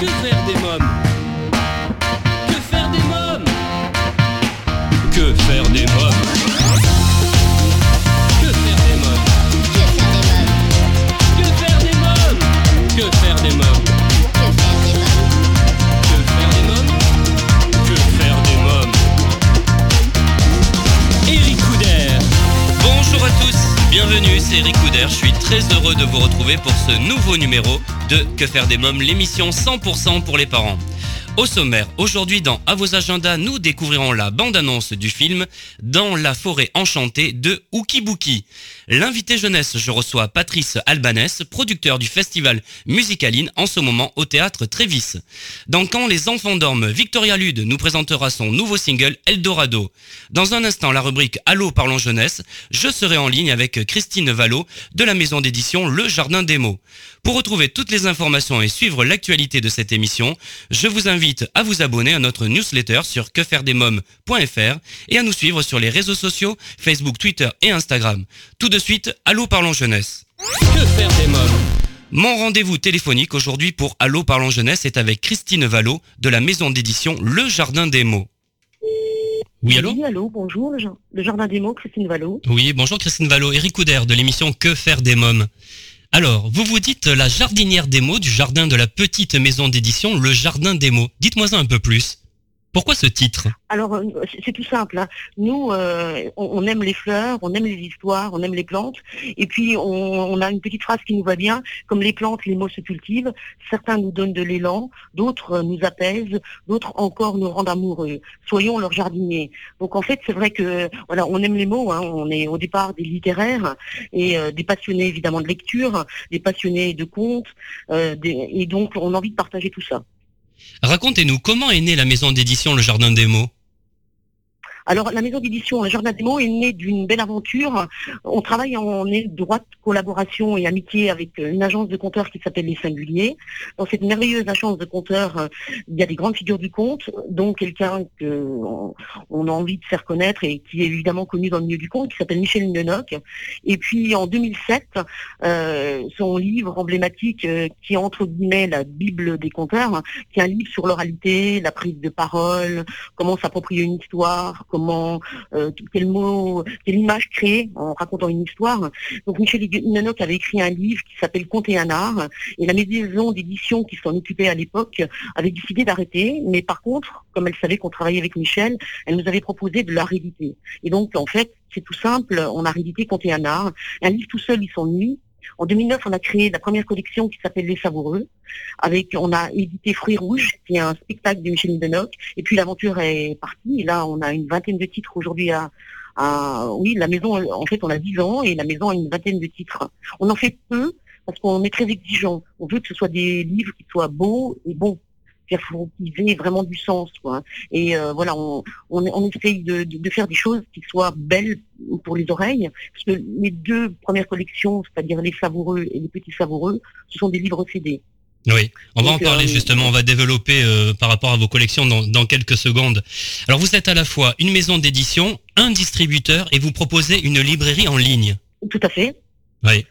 Que faire des mômes très heureux de vous retrouver pour ce nouveau numéro de Que faire des mômes, l'émission 100% pour les parents. Au sommaire, aujourd'hui dans À vos agendas, nous découvrirons la bande-annonce du film Dans la forêt enchantée de Ookie Bookie. L'invité jeunesse, je reçois Patrice Albanès, producteur du festival Musicaline en ce moment au théâtre Trévis. Dans Quand les enfants dorment, Victoria Lude nous présentera son nouveau single Eldorado. Dans un instant, la rubrique Allô parlons jeunesse, je serai en ligne avec Christine Vallot de la maison d'édition Le Jardin des mots. Pour retrouver toutes les informations et suivre l'actualité de cette émission, je vous invite à vous abonner à notre newsletter sur quefairedesmoms.fr et à nous suivre sur les réseaux sociaux Facebook, Twitter et Instagram. Tout de suite, Allô parlons jeunesse. Que faire des mômes? Mon rendez-vous téléphonique aujourd'hui pour Allô parlons jeunesse est avec Christine Vallot de la maison d'édition Le Jardin des mots. Oui, allô Oui, allô, bonjour, le, Jar- le Jardin des mots, Christine Vallot. Oui, bonjour Christine Vallot, Eric Couder de l'émission Que faire des mômes? Alors, vous vous dites la jardinière des mots du jardin de la petite maison d'édition Le Jardin des mots. Dites-moi un peu plus. Pourquoi ce titre? Alors, euh, c'est- tout simple. hein. Nous, euh, on, aime les fleurs, on aime les histoires, on aime les plantes. Et puis, on, a une petite phrase qui nous va bien. Comme les plantes, les mots se cultivent. Certains nous donnent de l'élan, d'autres euh, nous apaisent, d'autres encore nous rendent amoureux. Soyons leurs jardiniers. Donc, en fait, c'est vrai que voilà, on aime les mots. hein. On est au départ des littéraires et des passionnés évidemment de lecture, des passionnés de contes. et donc, on a envie de partager tout ça. Racontez-nous comment est née la maison d'édition Le Jardin des mots? Alors, la maison d'édition Jardin des mots est née d'une belle aventure. On travaille en étroite collaboration et amitié avec euh, une agence de compteurs qui s'appelle Les Singuliers. Dans cette merveilleuse agence de compteurs, euh, il y a des grandes figures du conte, dont quelqu'un que on, on a envie de faire connaître et qui est évidemment connu dans le milieu du conte, qui s'appelle Michel Lenoc. Et puis, en 2007, euh, son livre emblématique, qui est entre guillemets la Bible des compteurs, qui est un livre sur l'oralité, la prise de parole, comment s'approprier une histoire, euh, quel mot, quelle image créer en racontant une histoire. Donc Michel Nanoc avait écrit un livre qui s'appelle Conter un art, et la maison d'édition qui s'en occupait à l'époque avait décidé d'arrêter, mais par contre, comme elle savait qu'on travaillait avec Michel, elle nous avait proposé de la rééditer. Et donc en fait, c'est tout simple, on a réédité Conter un art. Un livre tout seul, il s'ennuie. En 2009, on a créé la première collection qui s'appelle Les Savoureux. Avec, on a édité Fruits Rouges, qui est un spectacle de Michel Lenoc. Et puis l'aventure est partie. Et là, on a une vingtaine de titres aujourd'hui à, à- oui, la maison, en fait, on a 10 ans et la maison a une vingtaine de titres. On en fait peu parce qu'on est très exigeant. On veut que ce soit des livres qui soient beaux et bons. Qu'il faut qu'ils aient vraiment du sens, quoi. Et euh, voilà, on, on, on essaye de, de, de faire des choses qui soient belles pour les oreilles. Parce que les deux premières collections, c'est-à-dire les savoureux et les petits savoureux, ce sont des livres CD. Oui, on va en parler euh, justement, on va développer euh, par rapport à vos collections dans, dans quelques secondes. Alors vous êtes à la fois une maison d'édition, un distributeur et vous proposez une librairie en ligne. Tout à fait. Oui.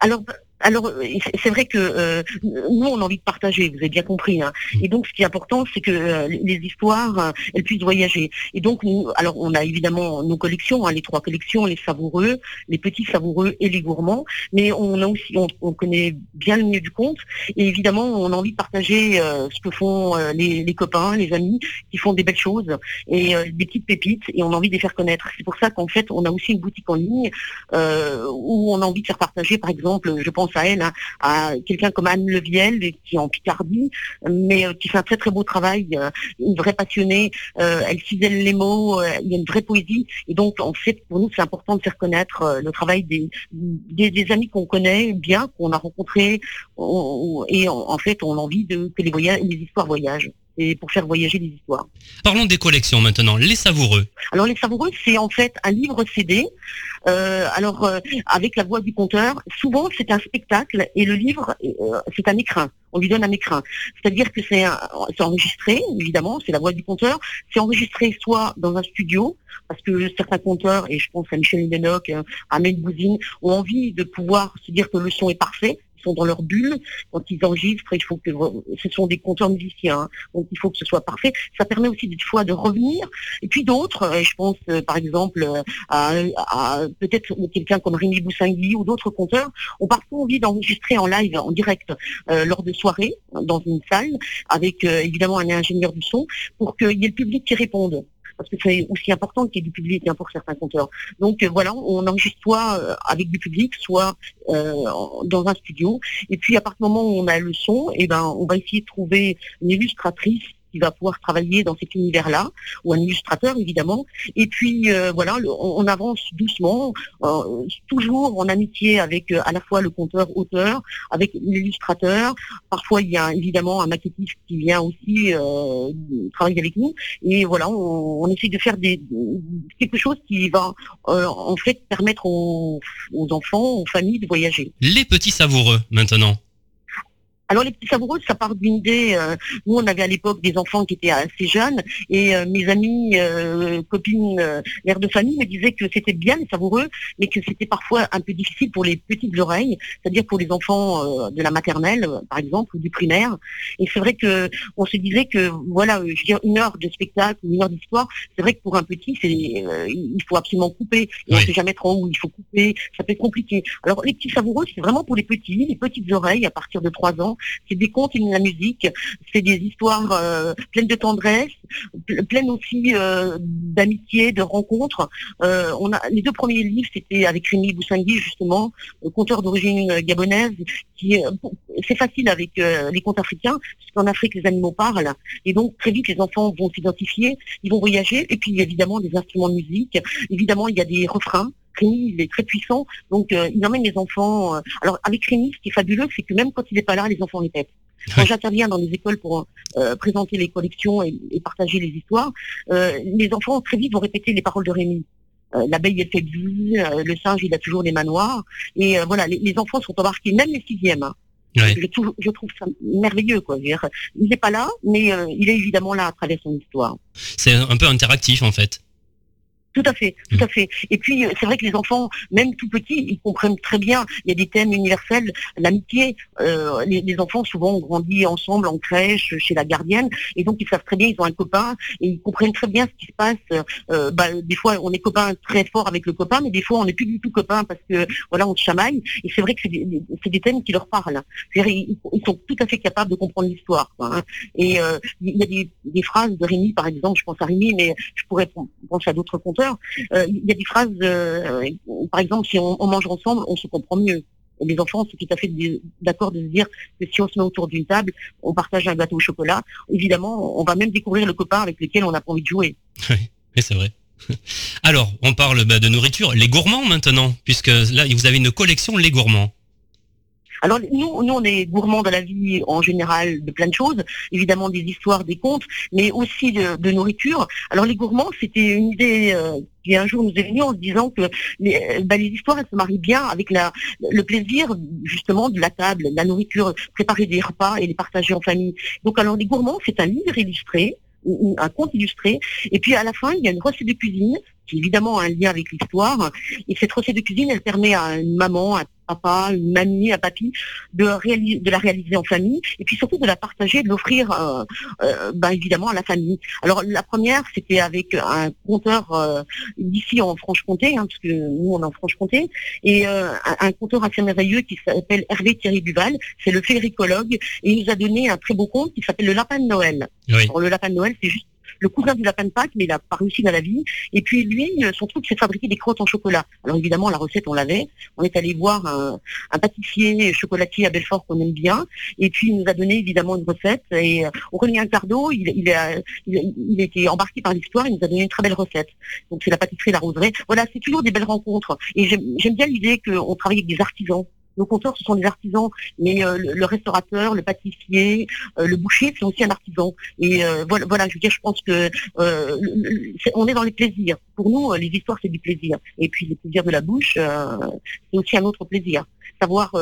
Alors, alors euh, c'est- vrai que euh, nous, on a envie de partager, vous avez bien compris. Hein. Et donc, ce qui est important, c'est que euh, les histoires, elles puissent voyager. Et donc, nous, alors, on a évidemment nos collections, hein, les trois collections, les savoureux, les petits savoureux et les gourmands. Mais on a aussi, on, on connaît bien le milieu du conte. Et évidemment, on a envie de partager ce que font les, copains, les amis, qui font des belles choses et des petites pépites. Et on a envie de les faire connaître. C'est pour ça qu'en fait, on a aussi une boutique en ligne où on a envie de faire partager, par exemple, je pense hein, à quelqu'un comme Anne Leviel, qui est en Picardie, mais euh, qui fait un très très beau travail, euh, une vraie passionnée, euh, elle cisèle les mots, il y a une vraie poésie, et donc en fait pour nous c'est important de faire connaître le travail des, amis qu'on connaît bien, qu'on a rencontrés, on- on- et en, fait on a envie que les, voyages, les histoires voyagent, et pour faire voyager les histoires. Parlons des collections maintenant, les savoureux. Alors les savoureux, c'est en fait un livre CD. Euh, alors euh, avec la voix du conteur, souvent c'est un spectacle et le livre euh, c'est un écrin. On lui donne un écrin. C'est-à-dire que c'est enregistré, évidemment, c'est la voix du conteur. C'est enregistré soit dans un studio, parce que certains conteurs, et je pense à Michel Lenoc, euh, à Ahmed Bouzine, ont envie de pouvoir se dire que le son est parfait. Sont dans leur bulle, quand ils enregistrent, il faut que ce sont des conteurs musiciens, hein. donc il faut que ce soit parfait. Ça permet aussi des fois de revenir. Et puis d'autres, euh, je pense euh, par exemple euh, à, peut-être quelqu'un comme Rémi Boussingui ou d'autres conteurs, ont parfois envie d'enregistrer en live, en direct, lors de soirées, dans une salle, avec évidemment un ingénieur du son, pour qu'il y ait le public qui réponde parce que c'est aussi important qu'il y ait du public hein, pour certains compteurs. Donc euh, voilà, on enregistre soit euh, avec du public, soit euh, dans un studio. Et puis à partir du moment où on a le son, eh ben on va essayer de trouver une illustratrice qui va pouvoir travailler dans cet univers-là, ou un illustrateur évidemment. Et puis euh, voilà, on, avance doucement, euh, toujours en amitié avec euh, à la fois le conteur-auteur, avec l'illustrateur. Parfois il y a évidemment un maquettiste qui vient aussi travailler avec nous. Et voilà, on, essaie de faire quelque chose qui va en fait permettre aux enfants, aux familles de voyager. Les petits savoureux maintenant. Alors les petits savoureux, ça part d'une idée. Euh, nous, on avait à l'époque des enfants qui étaient assez jeunes et euh, mes amis, euh, copines, mères de famille me disaient que c'était bien les savoureux, mais que c'était parfois un peu difficile pour les petites oreilles, c'est-à-dire pour les enfants de la maternelle, par exemple, ou du primaire. Et c'est vrai que on se disait que voilà, je veux dire, une heure de spectacle ou une heure d'histoire, c'est vrai que pour un petit, c'est il faut absolument couper. On ne sait jamais trop où il faut couper. Ça peut être compliqué. Alors les petits savoureux, c'est vraiment pour les petits, les petites oreilles à partir de trois ans c'est des contes et de la musique, c'est des histoires euh, pleines de tendresse, pleines aussi euh, d'amitié, de rencontres. Euh, les deux premiers livres, c'était avec Rémi Boussingui justement, conteur d'origine gabonaise, qui c'est facile avec les contes africains, puisqu'en Afrique les animaux parlent, et donc très vite les enfants vont s'identifier, ils vont voyager, et puis évidemment des instruments de musique, évidemment il y a des refrains. Rémi, il est très puissant, donc euh, il emmène les enfants. Euh, alors avec Rémi, ce qui est fabuleux, c'est que même quand il n'est pas là, les enfants répètent. Quand j'interviens dans les écoles pour euh, présenter les collections et, partager les histoires, les enfants très vite vont répéter les paroles de Rémi. L'abeille est fait le singe il a toujours les manoirs, et voilà, les, enfants sont embarqués, même les sixièmes. Hein. Je, trouve, je, trouve, ça merveilleux, quoi. il n'est pas là, mais il est évidemment là à travers son histoire. C'est un peu interactif, en fait. Tout à fait, tout à fait. Et puis, euh, c'est vrai que les enfants, même tout petits, ils comprennent très bien. Il y a des thèmes universels, l'amitié. Euh, les, enfants, souvent, ont grandi ensemble en crèche, chez la gardienne, et donc ils savent très bien, ils ont un copain, et ils comprennent très bien ce qui se passe. Euh, bah, des fois, on est copain très fort avec le copain, mais des fois, on n'est plus du tout copain parce que, voilà, on se chamaille. Et c'est vrai que c'est des, thèmes qui leur parlent. Ils, ils, sont tout à fait capables de comprendre l'histoire. Hein. Et il y a des, des, phrases de Rémi, par exemple, je pense à Rémi, mais je pourrais penser à d'autres conteurs euh, il y a des phrases, euh, par exemple, si on, mange ensemble, on se comprend mieux. les enfants sont tout à fait d'accord de se dire que si on se met autour d'une table, on partage un gâteau au chocolat. Évidemment, on va même découvrir le copain avec lequel on n'a pas envie de jouer. Oui, c'est vrai. Alors, on parle bah, de nourriture. Les gourmands maintenant, puisque là, vous avez une collection Les Gourmands. Alors nous, nous, on est gourmands de la vie en général de plein de choses, évidemment des histoires, des contes, mais aussi de, nourriture. Alors les gourmands, c'était une idée euh, qui un jour nous est venue en se disant que les, bah, les histoires, elles se marient bien avec la, le plaisir justement de la table, la nourriture, préparer des repas et les partager en famille. Donc alors les gourmands, c'est un livre illustré un conte illustré. Et puis à la fin, il y a une recette de cuisine qui évidemment a un lien avec l'histoire. Et cette recette de cuisine, elle permet à une maman, à papa, une mamie, à papy, de, la réaliser en famille, et puis surtout de la partager, de l'offrir, euh, euh, ben, évidemment, à la famille. Alors la première, c'était avec un conteur euh, d'ici en Franche-Comté, hein, parce que nous on est en Franche-Comté, et un, un, conteur assez merveilleux qui s'appelle Hervé Thierry Duval, c'est le féericologue, et il nous a donné un très beau conte qui s'appelle le lapin de Noël. Alors, le lapin de Noël, c'est juste le cousin du lapin de Pâques, mais il a pas réussi dans la vie. Et puis lui, euh, son truc, c'est fabriquer des crottes en chocolat. Alors évidemment, la recette, on l'avait. On est allé voir un, pâtissier chocolatier à Belfort qu'on aime bien. Et puis il nous a donné évidemment une recette. Et euh, Aurélien Cardo, il, il, a, il, il été embarqué par l'histoire. Il nous a donné une très belle recette. Donc c'est la pâtisserie La Roseraie. Voilà, c'est toujours des belles rencontres. Et j'aime bien l'idée qu'on travaille avec des artisans. Nos compteurs, ce sont des artisans, mais euh, le, restaurateur, le pâtissier, euh, le boucher, c'est aussi un artisan. Et euh, voilà, je veux dire, je pense que on est dans les plaisirs. Pour nous, les histoires, c'est du plaisir. Et puis, les plaisirs de la bouche, c'est aussi un autre plaisir. Savoir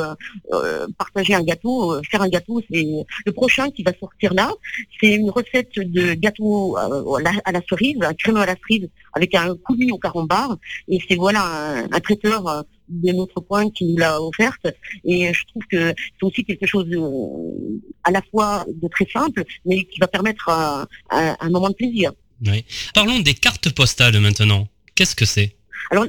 partager un gâteau, faire un gâteau, c'est le prochain qui va sortir là. C'est une recette de gâteau à la, cerise, un crémeux à la cerise avec un coulis au carambar. Et c'est voilà un traiteur de notre coin qui nous l'a offerte. Et je trouve que c'est aussi quelque chose de, à la fois de très simple, mais qui va permettre un, un, un moment de plaisir. Oui. Parlons des cartes postales maintenant. Qu'est-ce que c'est? Alors,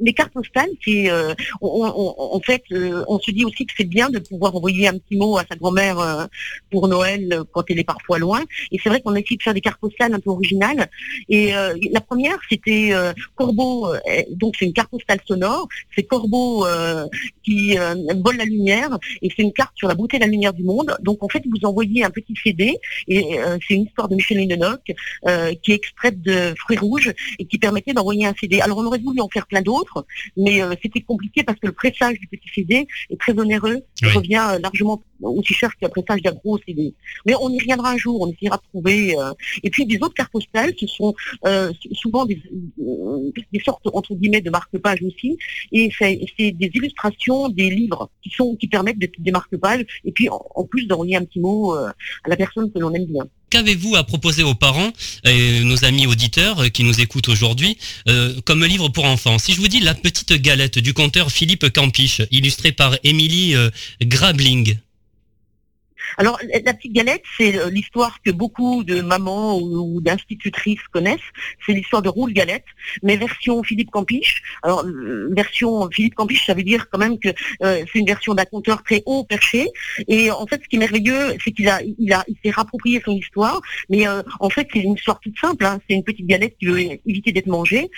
les cartes postales, c'est euh, on- on- en fait, euh, on se dit aussi que c'est bien de pouvoir envoyer un petit mot à sa grand-mère euh, pour Noël euh, quand elle est parfois loin. Et c'est vrai qu'on a essayé de faire des cartes postales un peu originales. Et euh, la première, c'était euh, Corbeau. donc c'est une carte postale sonore. C'est Corbeau qui vole la lumière et c'est une carte sur la beauté de la lumière du monde. Donc en fait, vous envoyez un petit CD et c'est une histoire de Lenoc euh, qui est extraite de Fruits Rouges et qui permettait d'envoyer un CD. Alors on aurait voulu en faire plein d'autres, mais euh, c'était compliqué parce que le pressage du petit CD est très onéreux. Il Oui. revient euh, largement aussi cher qu'un pressage d'un gros CD. Mais on y reviendra un jour, on essaiera de trouver. euh, Et puis des autres cartes postales, ce sont euh, souvent des, des sortes entre guillemets de marque-pages aussi, et c'est des illustrations des livres qui sont qui permettent de, des marque-pages, et puis en, en plus d'envoyer un petit mot à la personne que l'on aime bien. Qu'avez-vous à proposer aux parents et nos amis auditeurs qui nous écoutent aujourd'hui euh, comme livre pour enfants? Si je vous dis La petite galette du conteur Philippe Campiche, illustré par Émilie euh, Grabling. Alors, la petite galette, c'est euh, l'histoire que beaucoup de mamans ou, d'institutrices connaissent. C'est l'histoire de Roule Galette, mais version Philippe Campiche. Alors, euh, version Philippe Campiche, ça veut dire quand même que euh, c'est une version d'un conteur très haut perché. Et en fait, ce qui est merveilleux, c'est qu'il a, il a, il s'est rapproprié son histoire. Mais en fait, c'est une histoire toute simple. hein. C'est une petite galette qui veut éviter d'être mangée.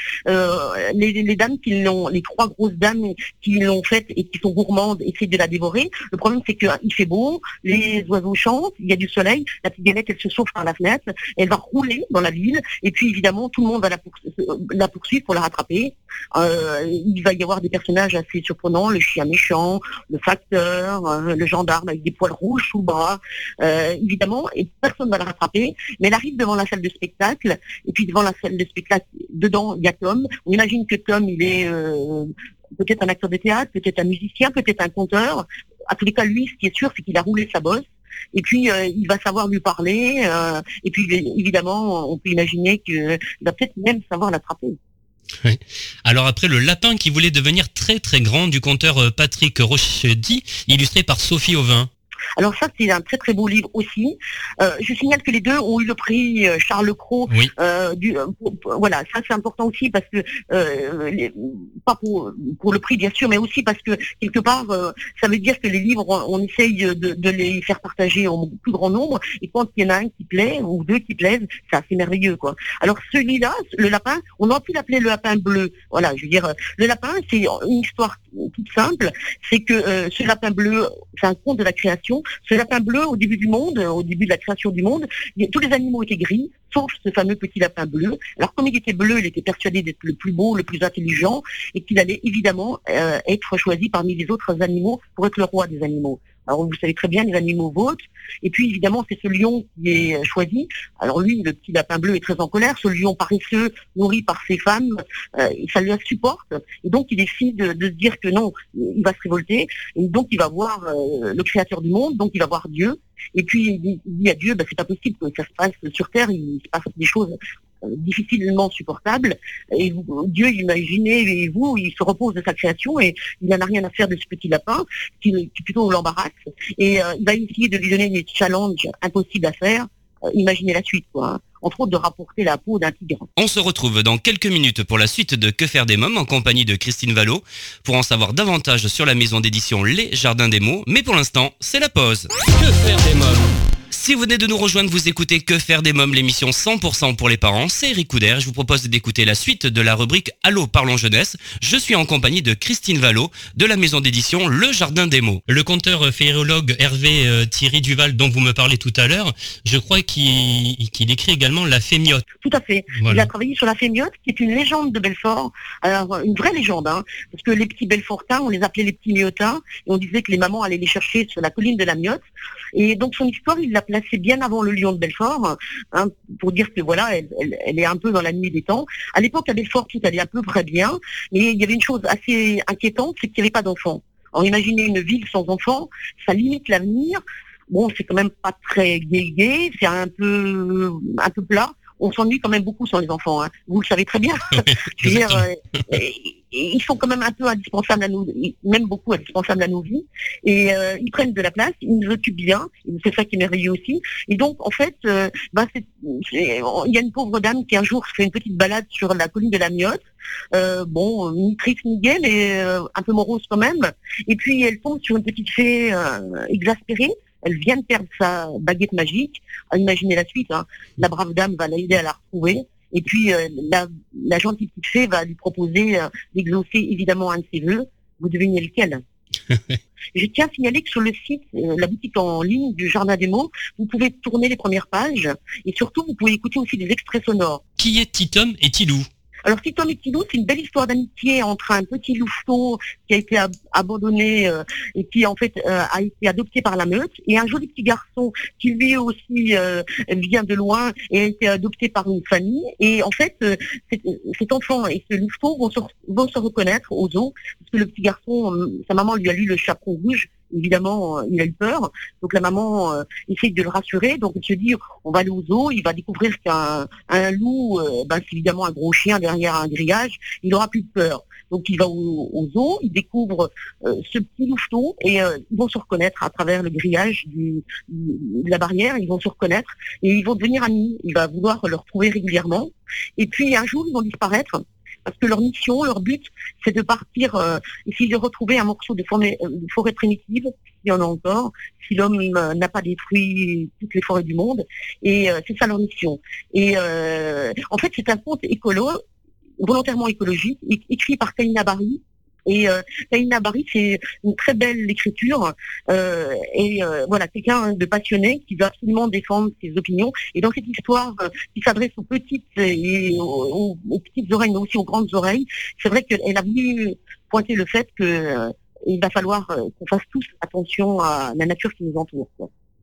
Les, dames qui l'ont, les trois grosses dames qui l'ont faite et qui sont gourmandes essayent de la dévorer. Le problème, c'est qu'il fait beau, oiseaux chantent, il y a du soleil, la petite galette, elle se sauve par la fenêtre, elle va rouler dans la ville, et puis évidemment, tout le monde va la, la poursuivre pour la rattraper. Euh, il va y avoir des personnages assez surprenants, le chien méchant, le facteur, euh, le gendarme avec des poils rouges sous bras, euh, évidemment, et personne ne va la rattraper, mais elle arrive devant la salle de spectacle, et puis devant la salle de spectacle, dedans, il y a Tom. On imagine que Tom, il est euh, peut-être un acteur de théâtre, peut-être un musicien, peut-être un conteur. À tous les cas, lui, ce qui est sûr, c'est qu'il a roulé sa bosse. Et puis, euh, il va savoir lui parler. euh, et puis, évidemment, on peut imaginer qu'il va peut-être même savoir l'attraper. Alors après le lapin qui voulait devenir très très grand du conteur euh, Patrick Rochedy, illustré par Sophie Auvin. Alors ça, c'est un très très beau livre aussi. Euh, je signale que les deux ont eu le prix euh, Charles Cros. Oui. Euh, du, voilà, ça c'est important aussi parce que les- pas pour, pour le prix bien sûr, mais aussi parce que quelque part, ça veut dire que les livres, on, essaye de, de les faire partager au plus grand nombre. Et quand il y en a un qui plaît ou deux qui plaisent, c'est assez merveilleux quoi. Alors celui-là, le lapin, on aurait pu l'appeler le lapin bleu. Voilà, je veux dire, le lapin, c'est une histoire toute simple. C'est que ce lapin bleu, c'est un conte de la création. Ce lapin bleu, au début du monde, euh, au début de la création du monde, tous les animaux étaient gris, sauf ce fameux petit lapin bleu. Alors comme il était bleu, il était persuadé d'être le plus beau, le plus intelligent, et qu'il allait évidemment euh, être choisi parmi les autres animaux pour être le roi des animaux. Alors vous savez très bien, les animaux votent, et puis évidemment c'est ce lion qui est euh, choisi. Alors lui, le petit lapin bleu est très en colère, ce lion paresseux, nourri par ses femmes, euh, ça lui insupporte, et donc il décide de, se dire que non, il va se révolter, et donc il va voir euh, le créateur du monde, donc il va voir Dieu, et puis il dit, à Dieu, bah, c'est pas possible que ça se passe sur Terre, il se passe des choses difficilement supportables, et vous- Dieu, imaginez, et vous, il se repose de sa création, et il n'en a rien à faire de ce petit lapin, qui, qui plutôt l'embarrasse, et euh, il va essayer de lui donner des challenges impossibles à faire, Euh, imaginez la suite, quoi, hein. entre autres de rapporter la peau d'un tigre. On se retrouve dans quelques minutes pour la suite de Que faire des mômes en compagnie de Christine Vallot pour en savoir davantage sur la maison d'édition Les Jardins des mots. Mais pour l'instant, c'est la pause. Que faire des mômes? Si vous venez de nous rejoindre, vous écoutez Que faire des mômes, l'émission 100% pour les parents. C'est Eric Couder. Je vous propose d'écouter la suite de la rubrique Allô, parlons jeunesse. Je suis en compagnie de Christine Vallot de la maison d'édition Le Jardin des mots. Le conteur féérologue Hervé euh, Thierry Duval, dont vous me parlez tout à l'heure, je crois qu'il écrit également La Fémiote. Tout à fait. Il a travaillé sur la Fémiote, qui est une légende de Belfort, alors une vraie légende, hein, parce que les petits Belfortins, on les appelait les petits Miotins, et on disait que les mamans allaient les chercher sur la colline de la Miotte. Et donc son histoire, il l'a placée bien avant le lion de Belfort, hein, pour dire que voilà, elle, elle- elle est un peu dans la nuit des temps. À l'époque, à Belfort, tout allait à peu près bien, mais il y avait une chose assez inquiétante, c'est qu'il n'y avait pas d'enfants. Alors imaginez une ville sans enfants, ça limite l'avenir. Bon, c'est quand même pas très gai, c'est un peu, un peu plat on s'ennuie quand même beaucoup sans les enfants. Hein. Vous le savez très bien. Je veux dire, euh, ils sont quand même un peu indispensables à nous, même beaucoup indispensables à nos vies. Et euh, ils prennent de la place, ils nous occupent bien. C'est ça qui est merveilleux aussi. Et donc, en fait, euh, bah, il y a une pauvre dame qui un jour fait une petite balade sur la colline de la Miotte. Euh, bon, ni triste ni gaie, mais un peu morose quand même. Et puis, elle tombe sur une petite fée exaspérée elle vient de perdre sa baguette magique. Imaginez la suite. Hein. La brave dame va l'aider à la retrouver. Et puis, euh, la, la, gentille petite fée va lui proposer euh, d'exaucer évidemment un de ses voeux. Vous devinez lequel? Je tiens à signaler que sur le site, euh, la boutique en ligne du Jardin des mots, vous pouvez tourner les premières pages et surtout, vous pouvez écouter aussi des extraits sonores. Qui est Titom et Tilou alors, Titon et c'est une belle histoire d'amitié entre un petit louveteau qui a été abandonné euh, et qui, en fait, euh, a été adopté par la meute, et un joli petit garçon qui, lui aussi, euh, vient de loin et a été adopté par une famille. Et en fait, cet enfant et ce louveteau vont se, reconnaître aux os, parce que le petit garçon, sa maman lui a lu le chaperon rouge, évidemment, euh, il a eu peur. Donc la maman euh, essaye de le rassurer. Donc il se dit, on va aller aux zoo, il va découvrir qu'un un loup, euh, ben, c'est évidemment un gros chien derrière un grillage, il aura plus de peur. Donc il va au, zoo, il découvre ce petit louveteau et ils vont se reconnaître à travers le grillage de la barrière, ils vont se reconnaître et ils vont devenir amis. Il va vouloir le retrouver régulièrement. Et puis un jour, ils vont disparaître parce que leur mission, leur but, c'est de partir, euh, essayer de retrouver un morceau de forêt, euh, forêt primitive, s'il y en a encore, si l'homme euh, n'a pas détruit toutes les forêts du monde. Et euh, c'est ça leur mission. Et en fait, c'est un conte écolo, volontairement écologique, écrit par Kaina Barry, et euh, Barry, c'est une très belle écriture. Euh, et euh, voilà, quelqu'un de passionné qui veut absolument défendre ses opinions. Et dans cette histoire euh, qui s'adresse aux petites et aux, petites oreilles, mais aussi aux grandes oreilles, c'est vrai qu'elle a voulu pointer le fait que euh, il va falloir qu'on fasse tous attention à la nature qui nous entoure.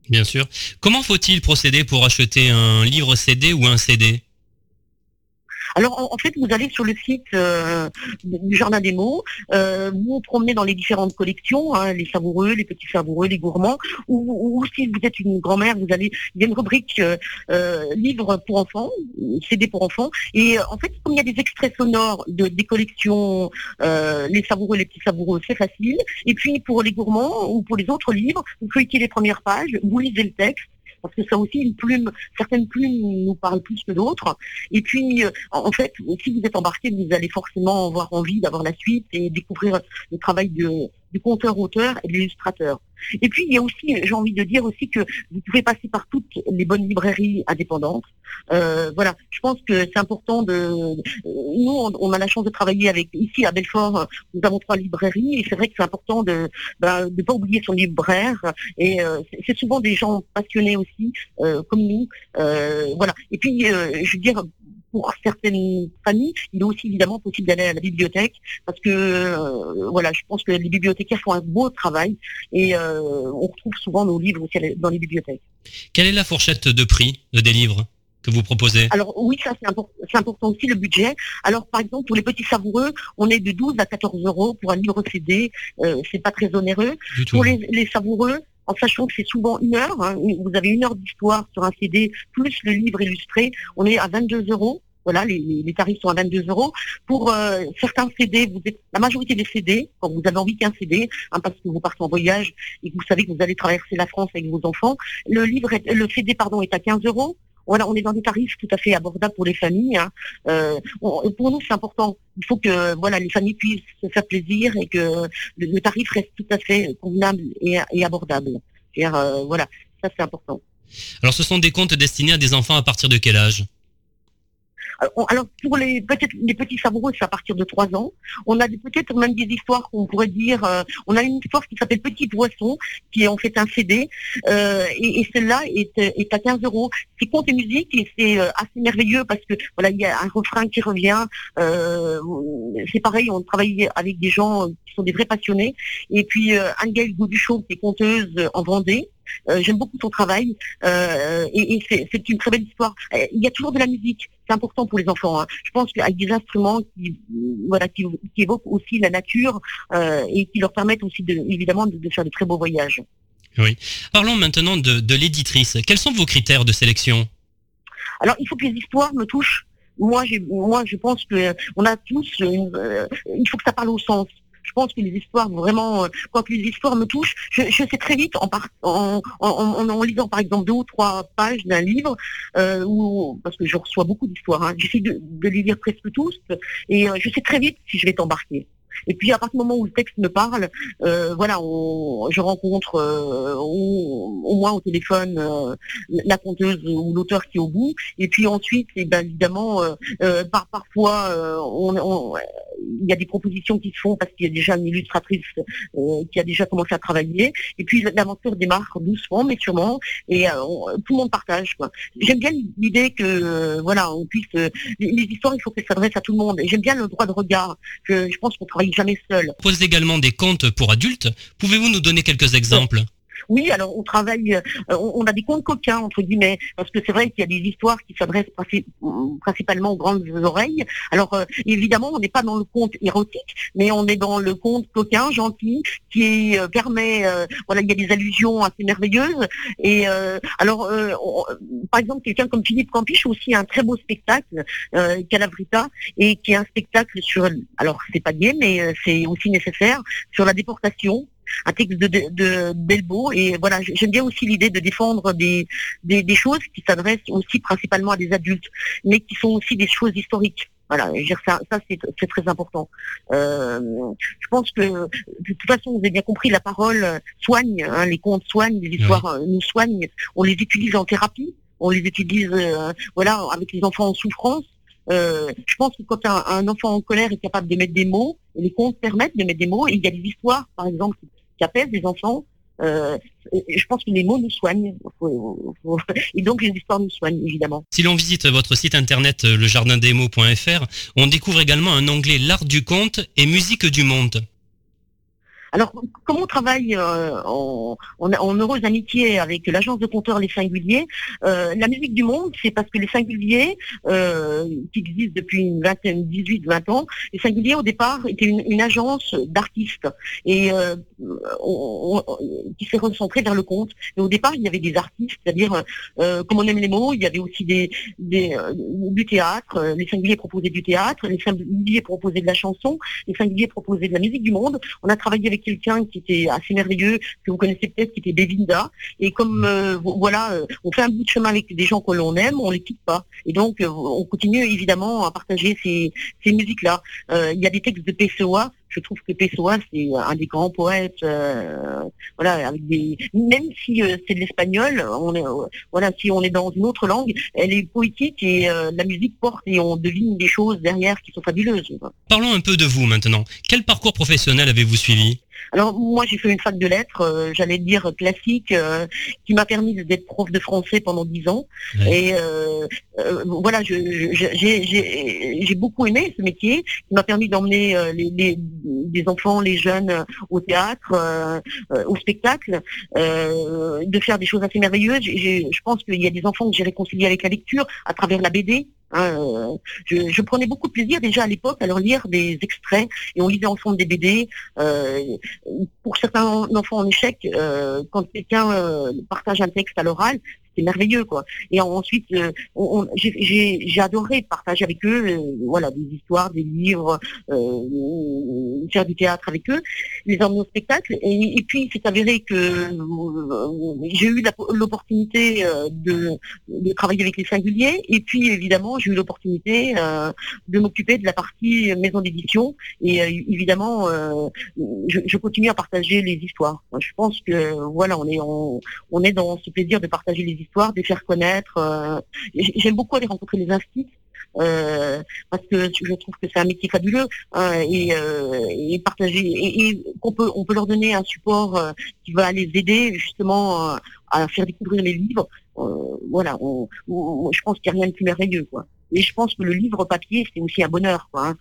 Bien sûr. Comment faut-il procéder pour acheter un livre CD ou un CD alors en, fait, vous allez sur le site euh, du Jardin des mots, euh, vous vous promenez dans les différentes collections, hein, les savoureux, les petits savoureux, les gourmands, ou, si vous êtes une grand-mère, vous allez, il y a une rubrique euh, euh livres pour enfants, CD pour enfants, et en fait, comme il y a des extraits sonores de, des collections, les savoureux, les petits savoureux, c'est facile. Et puis pour les gourmands ou pour les autres livres, vous feuilletez les premières pages, vous lisez le texte, parce que ça aussi, une plume, certaines plumes nous parlent plus que d'autres. Et puis, euh, en fait, si vous êtes embarqué, vous allez forcément avoir envie d'avoir la suite et découvrir le travail du conteur-auteur et de l'illustrateur. Et puis, il y a aussi, j'ai envie de dire aussi que vous pouvez passer par toutes les bonnes librairies indépendantes. Euh, voilà, je pense que c'est important de... Nous, on, a la chance de travailler avec, ici à Belfort, nous avons trois librairies, et c'est vrai que c'est important de ne ben, pas oublier son libraire. Et euh, c'est souvent des gens passionnés aussi, euh, comme nous. voilà. Et puis, je veux dire, pour certaines familles, il est aussi évidemment possible d'aller à la bibliothèque parce que euh, voilà, je pense que les bibliothécaires font un beau travail et euh, on retrouve souvent nos livres aussi dans les bibliothèques. Quelle est la fourchette de prix des livres que vous proposez? Alors oui, ça c'est important aussi le budget. Alors par exemple pour les petits savoureux, on est de 12 à 14 euros pour un livre CD, euh, c'est pas très onéreux. Pour les, les savoureux, en sachant que c'est souvent une heure. Hein. Vous avez une heure d'histoire sur un CD, plus le livre illustré. On est à 22 euros. Voilà, les, tarifs sont à 22 euros. Pour euh, certains CD, la majorité des CD, quand vous avez envie qu'un CD, hein, parce que vous partez en voyage et que vous savez que vous allez traverser la France avec vos enfants, le le CD, pardon, est à 15 euros. Voilà, on est dans des tarifs tout à fait abordables pour les familles. Hein. Euh, pour nous, c'est important. Il faut que voilà, les familles puissent se faire plaisir et que le, tarif reste tout à fait convenable et, abordable. Euh, voilà, ça c'est important. Alors, ce sont des comptes destinés à des enfants à partir de quel âge? Alors pour les peut-être les petits savoureux, c'est à partir de trois ans. On a peut-être même des histoires qu'on pourrait dire. Euh, on a une histoire qui s'appelle Petit Poisson, qui est en fait un CD, euh, et, celle-là est, est, à 15 euros. C'est conte et musique et c'est euh, assez merveilleux parce que voilà, il y a un refrain qui revient. c'est pareil, on travaille avec des gens qui sont des vrais passionnés. Et puis Angèle Gauduchon, qui est conteuse en Vendée. Euh, j'aime beaucoup son travail euh, et, c'est une très belle histoire. Euh, il y a toujours de la musique, c'est important pour les enfants. Hein. Je pense qu'avec des instruments qui, voilà, qui, évoquent aussi la nature et qui leur permettent aussi de, évidemment de, faire de très beaux voyages. Oui. Parlons maintenant de, de l'éditrice. Quels sont vos critères de sélection? Alors, il faut que les histoires me touchent. Moi, j'ai, moi, je pense que on a tous, une, euh, il faut que ça parle au sens. Je pense que les histoires vraiment, euh, quand les histoires me touchent, je, sais très vite en, en, lisant par exemple deux ou trois pages d'un livre, euh, parce que je reçois beaucoup d'histoires. Hein, J'essaie de, de les lire presque tous, et euh, je sais très vite si je vais t'embarquer. Et puis à partir du moment où le texte me parle, euh, voilà, je rencontre euh, au, moins au téléphone euh, la conteuse ou l'auteur qui est au bout. Et puis ensuite, et ben, évidemment, euh, euh, par, parfois, il y a des propositions qui se font parce qu'il y a déjà une illustratrice qui a déjà commencé à travailler. Et puis l'aventure démarre doucement, mais sûrement. Et tout le monde partage. J'aime bien l'idée que voilà, on puisse les, histoires, il faut qu'elles s'adressent à tout le monde. J'aime bien le droit de regard. Je, je pense qu'on travaille jamais seul. Également des contes pour adultes. Pouvez-vous nous donner quelques exemples? Oui, alors on travaille, euh, on, a des contes coquins entre guillemets, parce que c'est vrai qu'il y a des histoires qui s'adressent princi- principalement aux grandes oreilles. Alors euh, évidemment, on n'est pas dans le conte érotique, mais on est dans le conte coquin, gentil, qui euh, permet, voilà, il y a des allusions assez merveilleuses. Et alors, par exemple, quelqu'un comme Philippe Campiche a aussi un très beau spectacle, Calavrita, et qui est un spectacle sur, alors c'est pas gay, mais c'est aussi nécessaire, sur la déportation un texte de, de, de Delbo et voilà j'aime bien aussi l'idée de défendre des, des, des choses qui s'adressent aussi principalement à des adultes mais qui sont aussi des choses historiques voilà, je veux dire, ça, ça c'est très important. Euh, je pense que de toute façon, vous avez bien compris, la parole soigne, hein, les contes soignent, les histoires euh, nous soignent. On les utilise en thérapie, on les utilise, euh, voilà, avec les enfants en souffrance. Euh, je pense que quand un, un enfant en colère est capable de mettre des mots, les contes permettent de mettre des mots, et il y a des histoires, par exemple, qui, apaisent les enfants. Euh, je pense que les mots nous soignent, et donc les histoires nous soignent, évidemment. Si l'on visite votre site internet euh, lejardindesmots.fr, on découvre également un onglet L'art du conte et musique du monde. Alors, comme on travaille euh, en, heureuse amitié avec l'agence de compteurs Les Singuliers, euh, la musique du monde, c'est parce que les Singuliers, euh, qui existent depuis une vingtaine, 18, 20 ans, les Singuliers au départ étaient une, agence d'artistes et qui s'est recentrée vers le conte. Et au départ, il y avait des artistes, c'est-à-dire, comme on aime les mots, il y avait aussi des, des, du théâtre. Les Singuliers proposaient du théâtre, les Singuliers proposaient de la chanson, les Singuliers proposaient de la musique du monde. On a travaillé avec quelqu'un qui était assez merveilleux, que vous connaissez peut-être, qui était Belinda. Et comme euh, vo- voilà, euh, on fait un bout de chemin avec des gens que l'on aime, on les quitte pas. Et donc, euh, on continue évidemment à partager ces, ces musiques-là. Il y a des textes de Pessoa. Je trouve que Pessoa, c'est un des grands poètes. voilà, même si c'est de l'espagnol, on voilà, si on est dans une autre langue, elle est poétique et la musique porte et on devine des choses derrière qui sont fabuleuses. Parlons un peu de vous maintenant. Quel parcours professionnel avez-vous suivi? Alors moi j'ai fait une fac de lettres, euh, j'allais dire classique, euh, qui m'a permis d'être prof de français pendant dix ans. Et euh, voilà, j'ai beaucoup aimé ce métier, qui m'a permis d'emmener les, les, les enfants, les jeunes au théâtre, au spectacle, de faire des choses assez merveilleuses. Je pense qu'il y a des enfants que j'ai réconciliés avec la lecture à travers la BD. Euh, je, je prenais beaucoup de plaisir déjà à l'époque à leur lire des extraits et on lisait ensemble des BD. Euh, pour certains enfants en échec, euh, quand quelqu'un euh, partage un texte à l'oral, c'est merveilleux quoi. Et ensuite, euh, on- on- j'ai- adoré partager avec eux, euh, voilà, des histoires, des livres, euh, faire du théâtre avec eux, les emmener au spectacle. Et, et puis, c'est avéré que j'ai eu l'opportunité de, de travailler avec les singuliers. Et puis, évidemment, j'ai eu l'opportunité de m'occuper de la partie maison d'édition. Et évidemment, je, je continue à partager les histoires. Moi, Je pense que voilà, on est on, on est dans ce plaisir de partager les histoires, de les faire connaître. euh, J'aime beaucoup aller rencontrer les instituts. Euh, parce que je trouve que c'est un métier fabuleux et, euh, et partager et, qu'on peut on peut leur donner un support euh, qui va les aider justement euh, à faire découvrir les livres. Euh, voilà, je pense qu'il n'y a rien de plus merveilleux quoi. Et je pense que le livre papier, c'est aussi un bonheur, hein.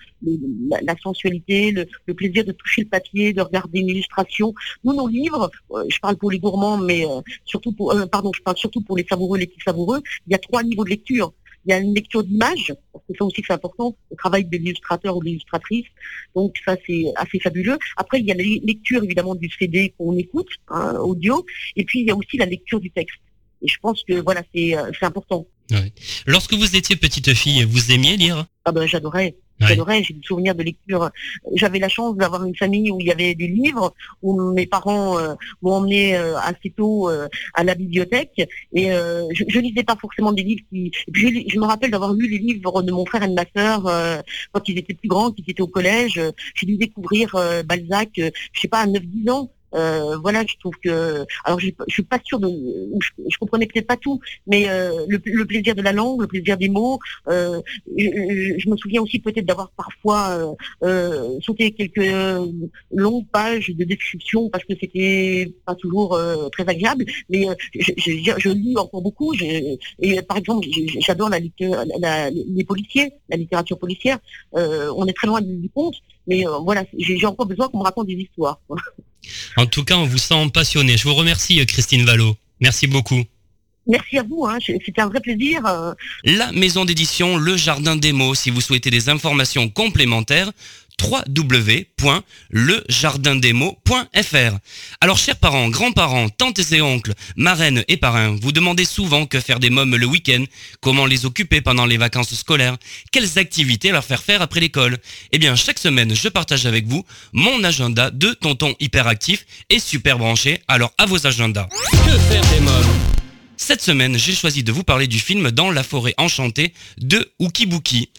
La, sensualité, le, plaisir de toucher le papier, de regarder une illustration. Nous, nos livres, euh, je parle pour les gourmands, mais euh, surtout pour, euh, pardon, je parle surtout pour les savoureux, les petits savoureux. Il y a trois niveaux de lecture. Il y a une lecture d'image, parce que ça aussi c'est important, le travail de l'illustrateur ou de l'illustratrice. Donc ça c'est assez fabuleux. Après il y a la lecture évidemment du CD qu'on écoute, hein, audio, et puis il y a aussi la lecture du texte. Et je pense que voilà c'est euh, Lorsque vous étiez petite fille, vous aimiez lire? Ah ben j'adorais. Ouais. J'adorais, j'ai des souvenirs de lecture. J'avais la chance d'avoir une famille où il y avait des livres, où mes parents euh, m'ont emmené euh, assez tôt euh, à la bibliothèque. Et je, je lisais pas forcément des livres qui. et puis, je, je me rappelle d'avoir lu les livres de mon frère et de ma sœur quand ils étaient plus grands, qu'ils étaient au collège. J'ai dû découvrir Balzac, je sais pas, à 9-10 ans. Euh, voilà, je trouve que. Alors, je, suis pas sûre de. Je, comprenais peut-être pas tout, mais euh, le, plaisir de la langue, le plaisir des mots. euh, je, me souviens aussi peut-être d'avoir parfois euh, euh, sauté quelques euh, longues pages de description parce que c'était pas toujours très agréable. Mais je, lis encore beaucoup. Et par exemple, j'adore la, litté- la- les policiers, la littérature policière. On est très loin du conte, mais voilà, j'ai encore besoin qu'on me raconte des histoires. En tout cas, on vous sent passionné. Je vous remercie, Christine Vallot. Merci beaucoup. Merci à vous, hein, c'était un vrai plaisir. euh, La maison d'édition Le Jardin des mots, si vous souhaitez des informations complémentaires, www.lejardindesmots.fr. Alors, chers parents, grands-parents, tantes et oncles, marraines et parrains, vous demandez souvent que faire des mômes le week-end, comment les occuper pendant les vacances scolaires, quelles activités leur faire faire après l'école. Eh bien, chaque semaine, je partage avec vous mon agenda de tonton hyperactif et super branché. Alors, à vos agendas. Que faire des mômes? Cette semaine, j'ai choisi de vous parler du film Dans la forêt enchantée de Oukibuki.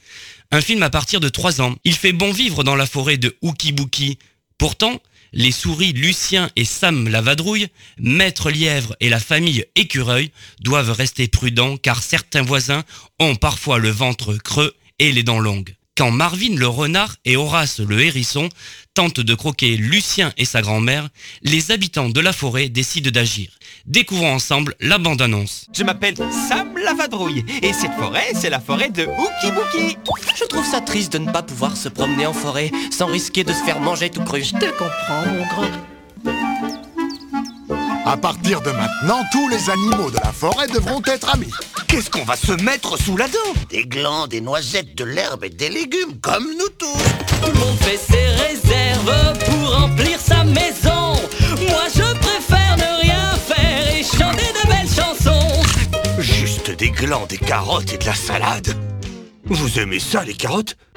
Un film à partir de 3 ans. Il fait bon vivre dans la forêt de Oukibuki. Pourtant, les souris Lucien et Sam la vadrouille, Maître Lièvre et la famille Écureuil doivent rester prudents car certains voisins ont parfois le ventre creux et les dents longues. Quand Marvin le renard et Horace le hérisson tentent de croquer Lucien et sa grand-mère, les habitants de la forêt décident d'agir. Découvrons ensemble la bande-annonce. Je m'appelle Sam la vadrouille et cette forêt, c'est la forêt de Oukibuki. Je trouve ça triste de ne pas pouvoir se promener en forêt sans risquer de se faire manger tout cru. Je te comprends, mon grand. À partir de maintenant, tous les animaux de la forêt devront être amis. Qu'est-ce qu'on va se mettre sous la dent Des glands, des noisettes, de l'herbe et des légumes, comme nous tous. Tout le monde fait ses réserves pour remplir sa maison. Moi, je préfère ne rien faire et chanter de belles chansons. Juste des glands, des carottes et de la salade. Vous aimez ça, les carottes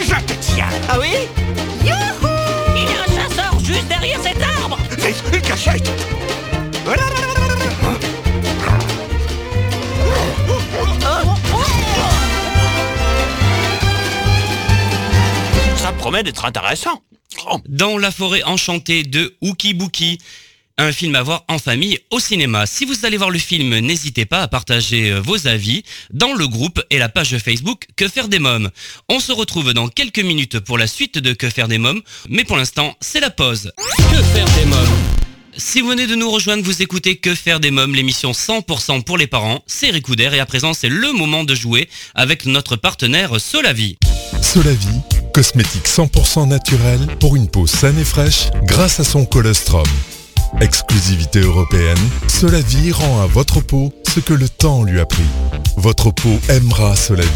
Je te tiens Ah oui? Juste derrière cet arbre. Vite, une cachette Ça promet d'être intéressant. Dans la forêt enchantée de Oukibuki. Un film à voir en famille au cinéma. Si vous allez voir le film, n'hésitez pas à partager euh, vos avis dans le groupe et la page Facebook Que faire des mômes. On se retrouve dans quelques minutes pour la suite de Que faire des mômes, mais pour l'instant, c'est la pause. Que faire des mômes si vous venez de nous rejoindre, vous écoutez Que faire des mômes, l'émission 100% pour les parents, c'est Ricoudère et à présent c'est le moment de jouer avec notre partenaire Solavi. Solavie, cosmétique 100% naturel pour une peau saine et fraîche grâce à son colostrum. Exclusivité européenne, Solavie rend à votre peau ce que le temps lui a pris. Votre peau aimera Solavie.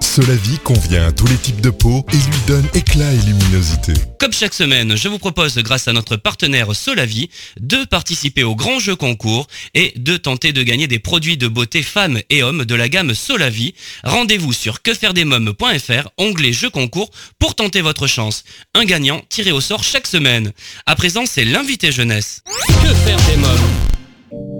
Solavie convient à tous les types de peau et lui donne éclat et luminosité. Comme chaque semaine, je vous propose, grâce à notre partenaire Solavi, de participer au grand jeu concours et de tenter de gagner des produits de beauté femmes et hommes de la gamme Solavi. Rendez-vous sur quefairedesmômes.fr, onglet jeu concours, pour tenter votre chance. Un gagnant tiré au sort chaque semaine. À présent, c'est l'invité jeunesse. Que faire des mômes?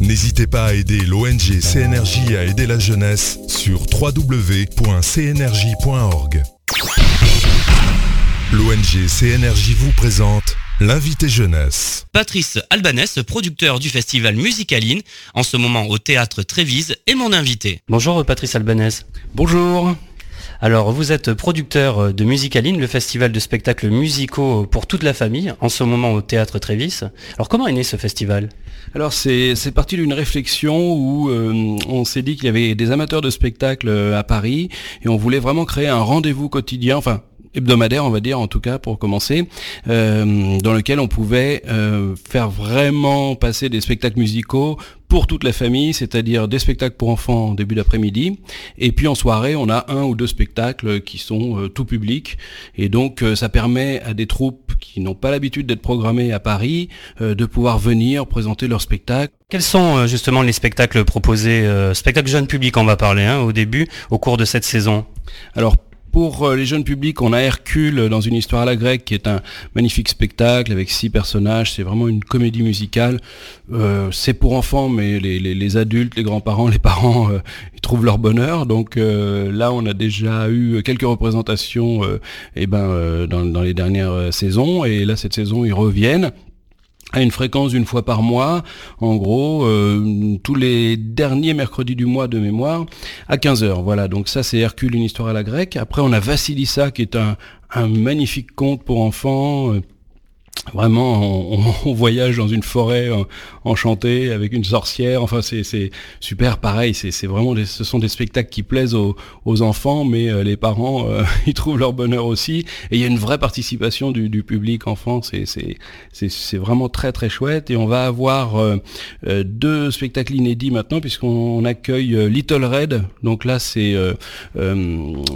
N'hésitez pas à aider l'ONG CNRJ à aider la jeunesse sur www.cnrj.org. L'ONG CNRJ vous présente l'invité jeunesse. Patrice Albanès, producteur du festival Musicaline, en ce moment au théâtre Trévise, est mon invité. Bonjour Patrice Albanès. Bonjour. Alors, vous êtes producteur de Musicaline, le festival de spectacles musicaux pour toute la famille, en ce moment au Théâtre Trévis. Alors, comment est né ce festival? Alors, c'est parti d'une réflexion où euh, on s'est dit qu'il y avait des amateurs de spectacles euh, à Paris et on voulait vraiment créer un rendez-vous quotidien, enfin hebdomadaire, on va dire, en tout cas pour commencer, euh, dans lequel on pouvait euh, faire vraiment passer des spectacles musicaux pour toute la famille, c'est-à-dire des spectacles pour enfants en début d'après-midi, et puis en soirée, on a un ou deux spectacles qui sont euh, tout public, et donc ça permet à des troupes qui n'ont pas l'habitude d'être programmées à Paris de pouvoir venir présenter leurs spectacles. Quels sont justement les spectacles proposés, spectacles jeune public on va parler hein, au début, au cours de cette saison? Alors pour euh, les jeunes publics, on a Hercule dans une histoire à la grecque qui est un magnifique spectacle avec six personnages. C'est vraiment une comédie musicale. Euh, c'est pour enfants, mais les, adultes, les grands-parents, les parents, euh, ils trouvent leur bonheur. Donc là, on a déjà eu quelques représentations eh ben, dans, dans les dernières saisons. Et là, cette saison, ils reviennent à une fréquence d'une fois par mois, en gros, euh, tous les derniers mercredis du mois de mémoire, à 15h. Voilà, donc ça c'est Hercule, une histoire à la grecque. Après on a Vassilissa qui est un, magnifique conte pour enfants. Euh, Vraiment, on, voyage dans une forêt enchantée avec une sorcière. Enfin, c'est super pareil. C'est vraiment, des, ce sont des spectacles qui plaisent aux, enfants, mais euh, les parents, euh, ils trouvent leur bonheur aussi. Et il y a une vraie participation du, public enfant. C'est vraiment très très chouette. Et on va avoir euh, deux spectacles inédits maintenant, puisqu'on accueille Little Red. Donc là, c'est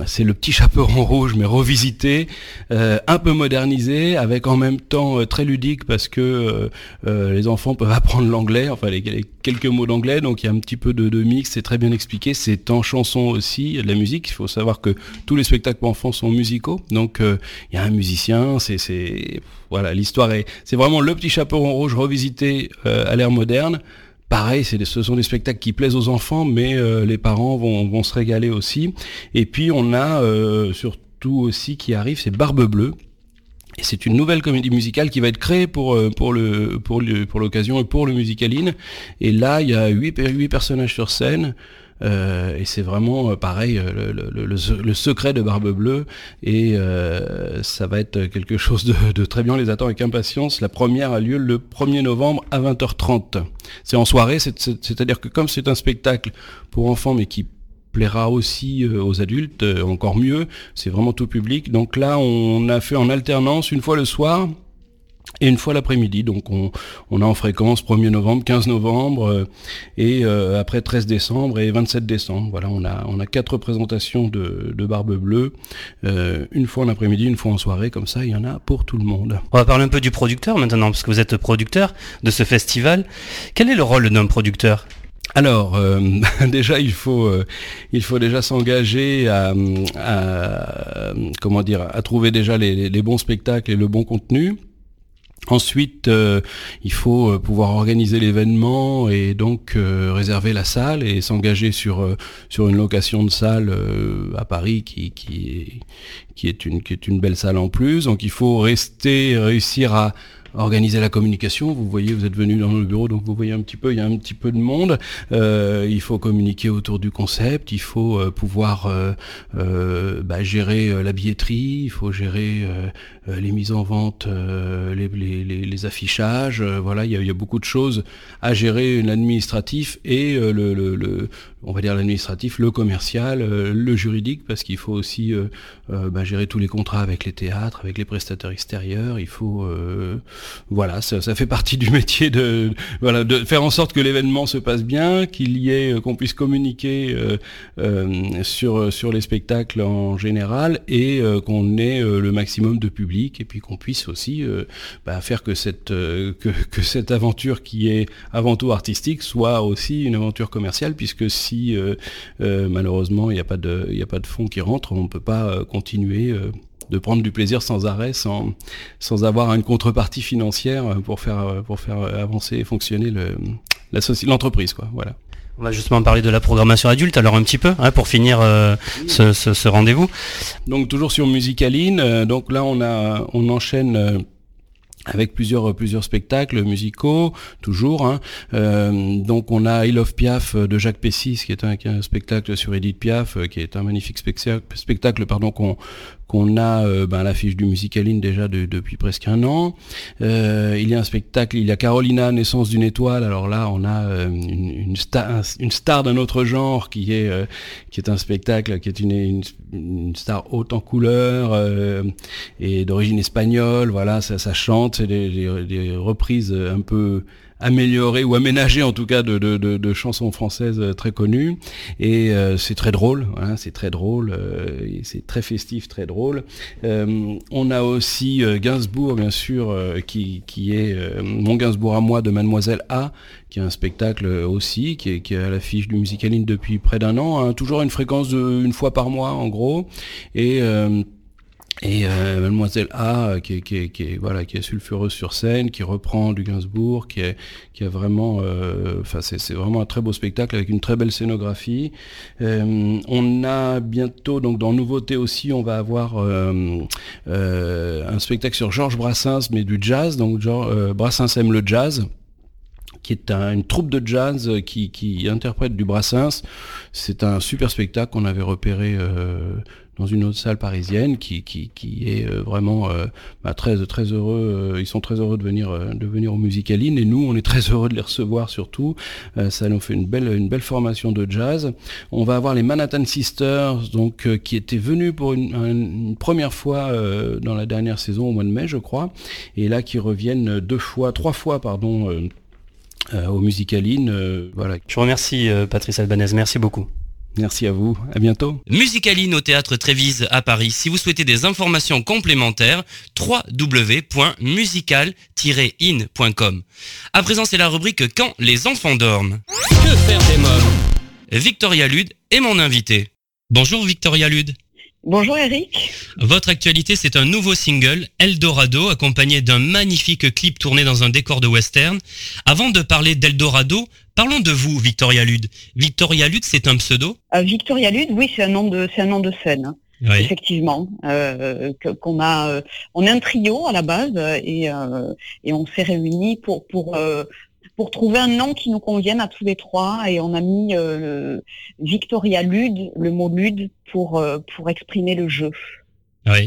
c'est le petit chaperon rouge, mais revisité, un peu modernisé, avec en même temps euh, très ludique parce que euh, euh, les enfants peuvent apprendre l'anglais, enfin les, quelques mots d'anglais, donc il y a un petit peu de, mix, c'est très bien expliqué, c'est en chanson aussi, il y a de la musique, il faut savoir que tous les spectacles pour enfants sont musicaux, donc il y a un musicien, c'est voilà, l'histoire est, c'est vraiment le petit chaperon rouge revisité à l'ère moderne. Pareil, c'est ce sont des spectacles qui plaisent aux enfants, mais les parents vont, vont, se régaler aussi. Et puis on a surtout aussi qui arrive, c'est Barbe Bleue, et c'est une nouvelle comédie musicale qui va être créée pour, euh, pour, le, pour, le, pour l'occasion et pour le Musicaline. Et là, il y a huit, huit personnages sur scène. Euh, et c'est vraiment euh, pareil le, le, secret de Barbe Bleue et ça va être quelque chose de, de, très bien, on les attend avec impatience. La première a lieu le 1er novembre à 20h30. C'est en soirée, c'est-à-dire que comme c'est un spectacle pour enfants mais qui plaira aussi euh, aux adultes, euh, encore mieux, c'est vraiment tout public. Donc là, on a fait en alternance une fois le soir et une fois l'après-midi. Donc on, on, a en fréquence 1er novembre, 15 novembre euh, et après 13 décembre et 27 décembre. Voilà, on a, on a quatre représentations de, de Barbe Bleue, une fois en après-midi, une fois en soirée, comme ça il y en a pour tout le monde. On va parler un peu du producteur maintenant, parce que vous êtes producteur de ce festival. Quel est le rôle d'un producteur? Alors, euh, déjà, il faut, euh, il faut déjà s'engager à, comment dire, à trouver déjà les, bons spectacles et le bon contenu. Ensuite, euh, il faut pouvoir organiser l'événement et donc réserver la salle et s'engager sur sur une location de salle à Paris qui qui est qui est une qui est une belle salle en plus. Donc, il faut rester réussir à organiser la communication. Vous voyez, vous êtes venu dans le bureau, donc vous voyez un petit peu, il y a un petit peu de monde. Euh, il faut communiquer autour du concept, il faut euh, pouvoir euh, bah, gérer la billetterie, il faut gérer les mises en vente, les, les, affichages. voilà, il y, a, il y, a, beaucoup de choses à gérer, l'administratif et le, le, le, on va dire l'administratif, le commercial, le juridique, parce qu'il faut aussi bah, gérer tous les contrats avec les théâtres, avec les prestataires extérieurs. Il faut voilà, ça, fait partie du métier de, faire en sorte que l'événement se passe bien, qu'il y ait, euh, qu'on puisse communiquer euh, euh, sur, les spectacles en général et qu'on ait le maximum de public et puis qu'on puisse aussi bah, faire que cette, aventure qui est avant tout artistique soit aussi une aventure commerciale puisque si malheureusement il n'y a pas de, il a pas de fonds qui rentrent, on ne peut pas continuer de prendre du plaisir sans arrêt, sans, sans avoir une contrepartie financière pour faire, pour faire avancer et fonctionner l'entreprise. quoi. Voilà. On va justement parler de la programmation adulte, alors un petit peu, hein, pour finir euh, ce, rendez-vous. Donc toujours sur Musicaline, euh, donc là on, a, on enchaîne... Euh, avec plusieurs plusieurs spectacles musicaux toujours hein. euh, donc on a I Love Piaf de Jacques Pessis qui est un, qui est un spectacle sur Edith Piaf qui est un magnifique spectacle spectacle pardon qu'on qu'on a euh, ben, l'affiche du Musicaline déjà depuis presque un an. Euh, il y a un spectacle, il y a Carolina, Naissance d'une étoile. Alors là, on a euh, une, une, star, une star d'un autre genre qui est qui est un spectacle qui est une, une, star haute en couleur et d'origine espagnole. Voilà, ça, ça chante, c'est des, des, des reprises un peu amélioré ou aménagé en tout cas de, de, de, chansons françaises euh, très connues. Et euh, c'est très drôle hein, c'est très drôle euh, c'est très festif très drôle. On a aussi Gainsbourg bien sûr qui, qui est mon Gainsbourg à moi de Mademoiselle A qui est un spectacle aussi qui est, qui est à l'affiche du Musicaline depuis près d'un an hein, toujours une fréquence de une fois par mois en gros. Et et euh, Mademoiselle A, euh, qui est, qui, est, qui, est, voilà, qui est sulfureuse sur scène, qui reprend du Gainsbourg, qui est, qui est vraiment, euh, enfin c'est vraiment un très beau spectacle avec une très belle scénographie. Euh, on a bientôt, donc dans Nouveauté aussi, on va avoir euh, un spectacle sur Georges Brassens, mais du jazz. Donc genre, Brassens aime le jazz qui est une troupe de jazz qui, qui interprète du Brassens. C'est un super spectacle qu'on avait repéré euh, dans une autre salle parisienne qui, est euh, vraiment euh, bah, très, très heureux. Euh, ils sont très heureux de venir, de venir au Musicaline et nous, on est très heureux de les recevoir surtout. ça nous fait une belle, une belle formation de jazz. On va avoir les Manhattan Sisters, donc qui étaient venus pour une, première fois dans la dernière saison au mois de mai, je crois, et là qui reviennent deux fois, trois fois, pardon. au Musicaline, voilà. Je remercie, Patrice Albanese. Merci beaucoup. Merci à vous, à bientôt. Musicaline au théâtre Trévise à Paris. Si vous souhaitez des informations complémentaires, www.musical-in.com. À présent, c'est la rubrique Quand les enfants dorment. Que faire des mômes? Victoria Lude est mon invité. Bonjour Victoria Lude. Bonjour Eric. Votre actualité, c'est un nouveau single, Eldorado, accompagné d'un magnifique clip tourné dans un décor de western. Avant de parler d'Eldorado, parlons de vous, Victoria Lude. Victoria Lude, c'est un pseudo? Euh, Victoria Lude, oui, c'est un nom de, c'est un nom de scène. Effectivement, euh, qu'on a, euh, on est un trio à la base et, et on s'est réunis pour pour pour trouver un nom qui nous convienne à tous les trois et on a mis euh, Victoria Lude, le mot Lude, pour, euh, pour exprimer le jeu.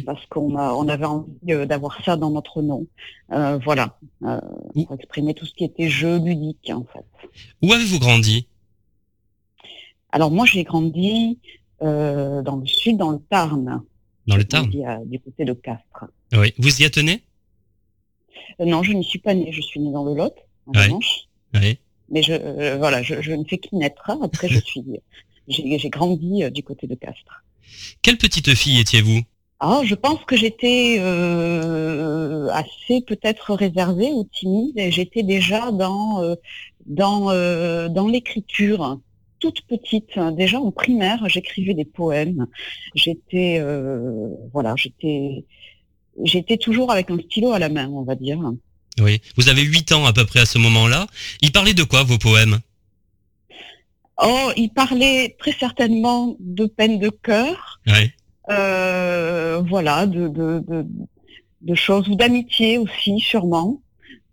Parce qu'on on avait envie euh, d'avoir ça dans notre nom. voilà. pour exprimer tout ce qui était jeu ludique, en fait. Où avez-vous grandi? Alors, moi, j'ai grandi dans le sud, dans le Tarn. Dans le Tarn Du côté de Castres. Oui. Vous y né? Non, je n'y suis pas né. Je suis né dans le Lot mais je, euh, voilà, je, ne fais qu'y naître. Après, je suis, j'ai grandi euh, du côté de Castres. Quelle petite fille étiez-vous? Ah, je pense que j'étais euh, assez peut-être réservée ou timide. J'étais déjà dans dans dans l'écriture toute petite. Déjà en primaire, j'écrivais des poèmes. J'étais voilà, j'étais j'étais toujours avec un stylo à la main, on va dire. Oui, vous avez 8 ans à peu près à ce moment-là. Il parlait de quoi vos poèmes? Oh, il parlait très certainement de peine de cœur. Oui. Euh, voilà, de, de, de, choses ou d'amitié aussi, sûrement,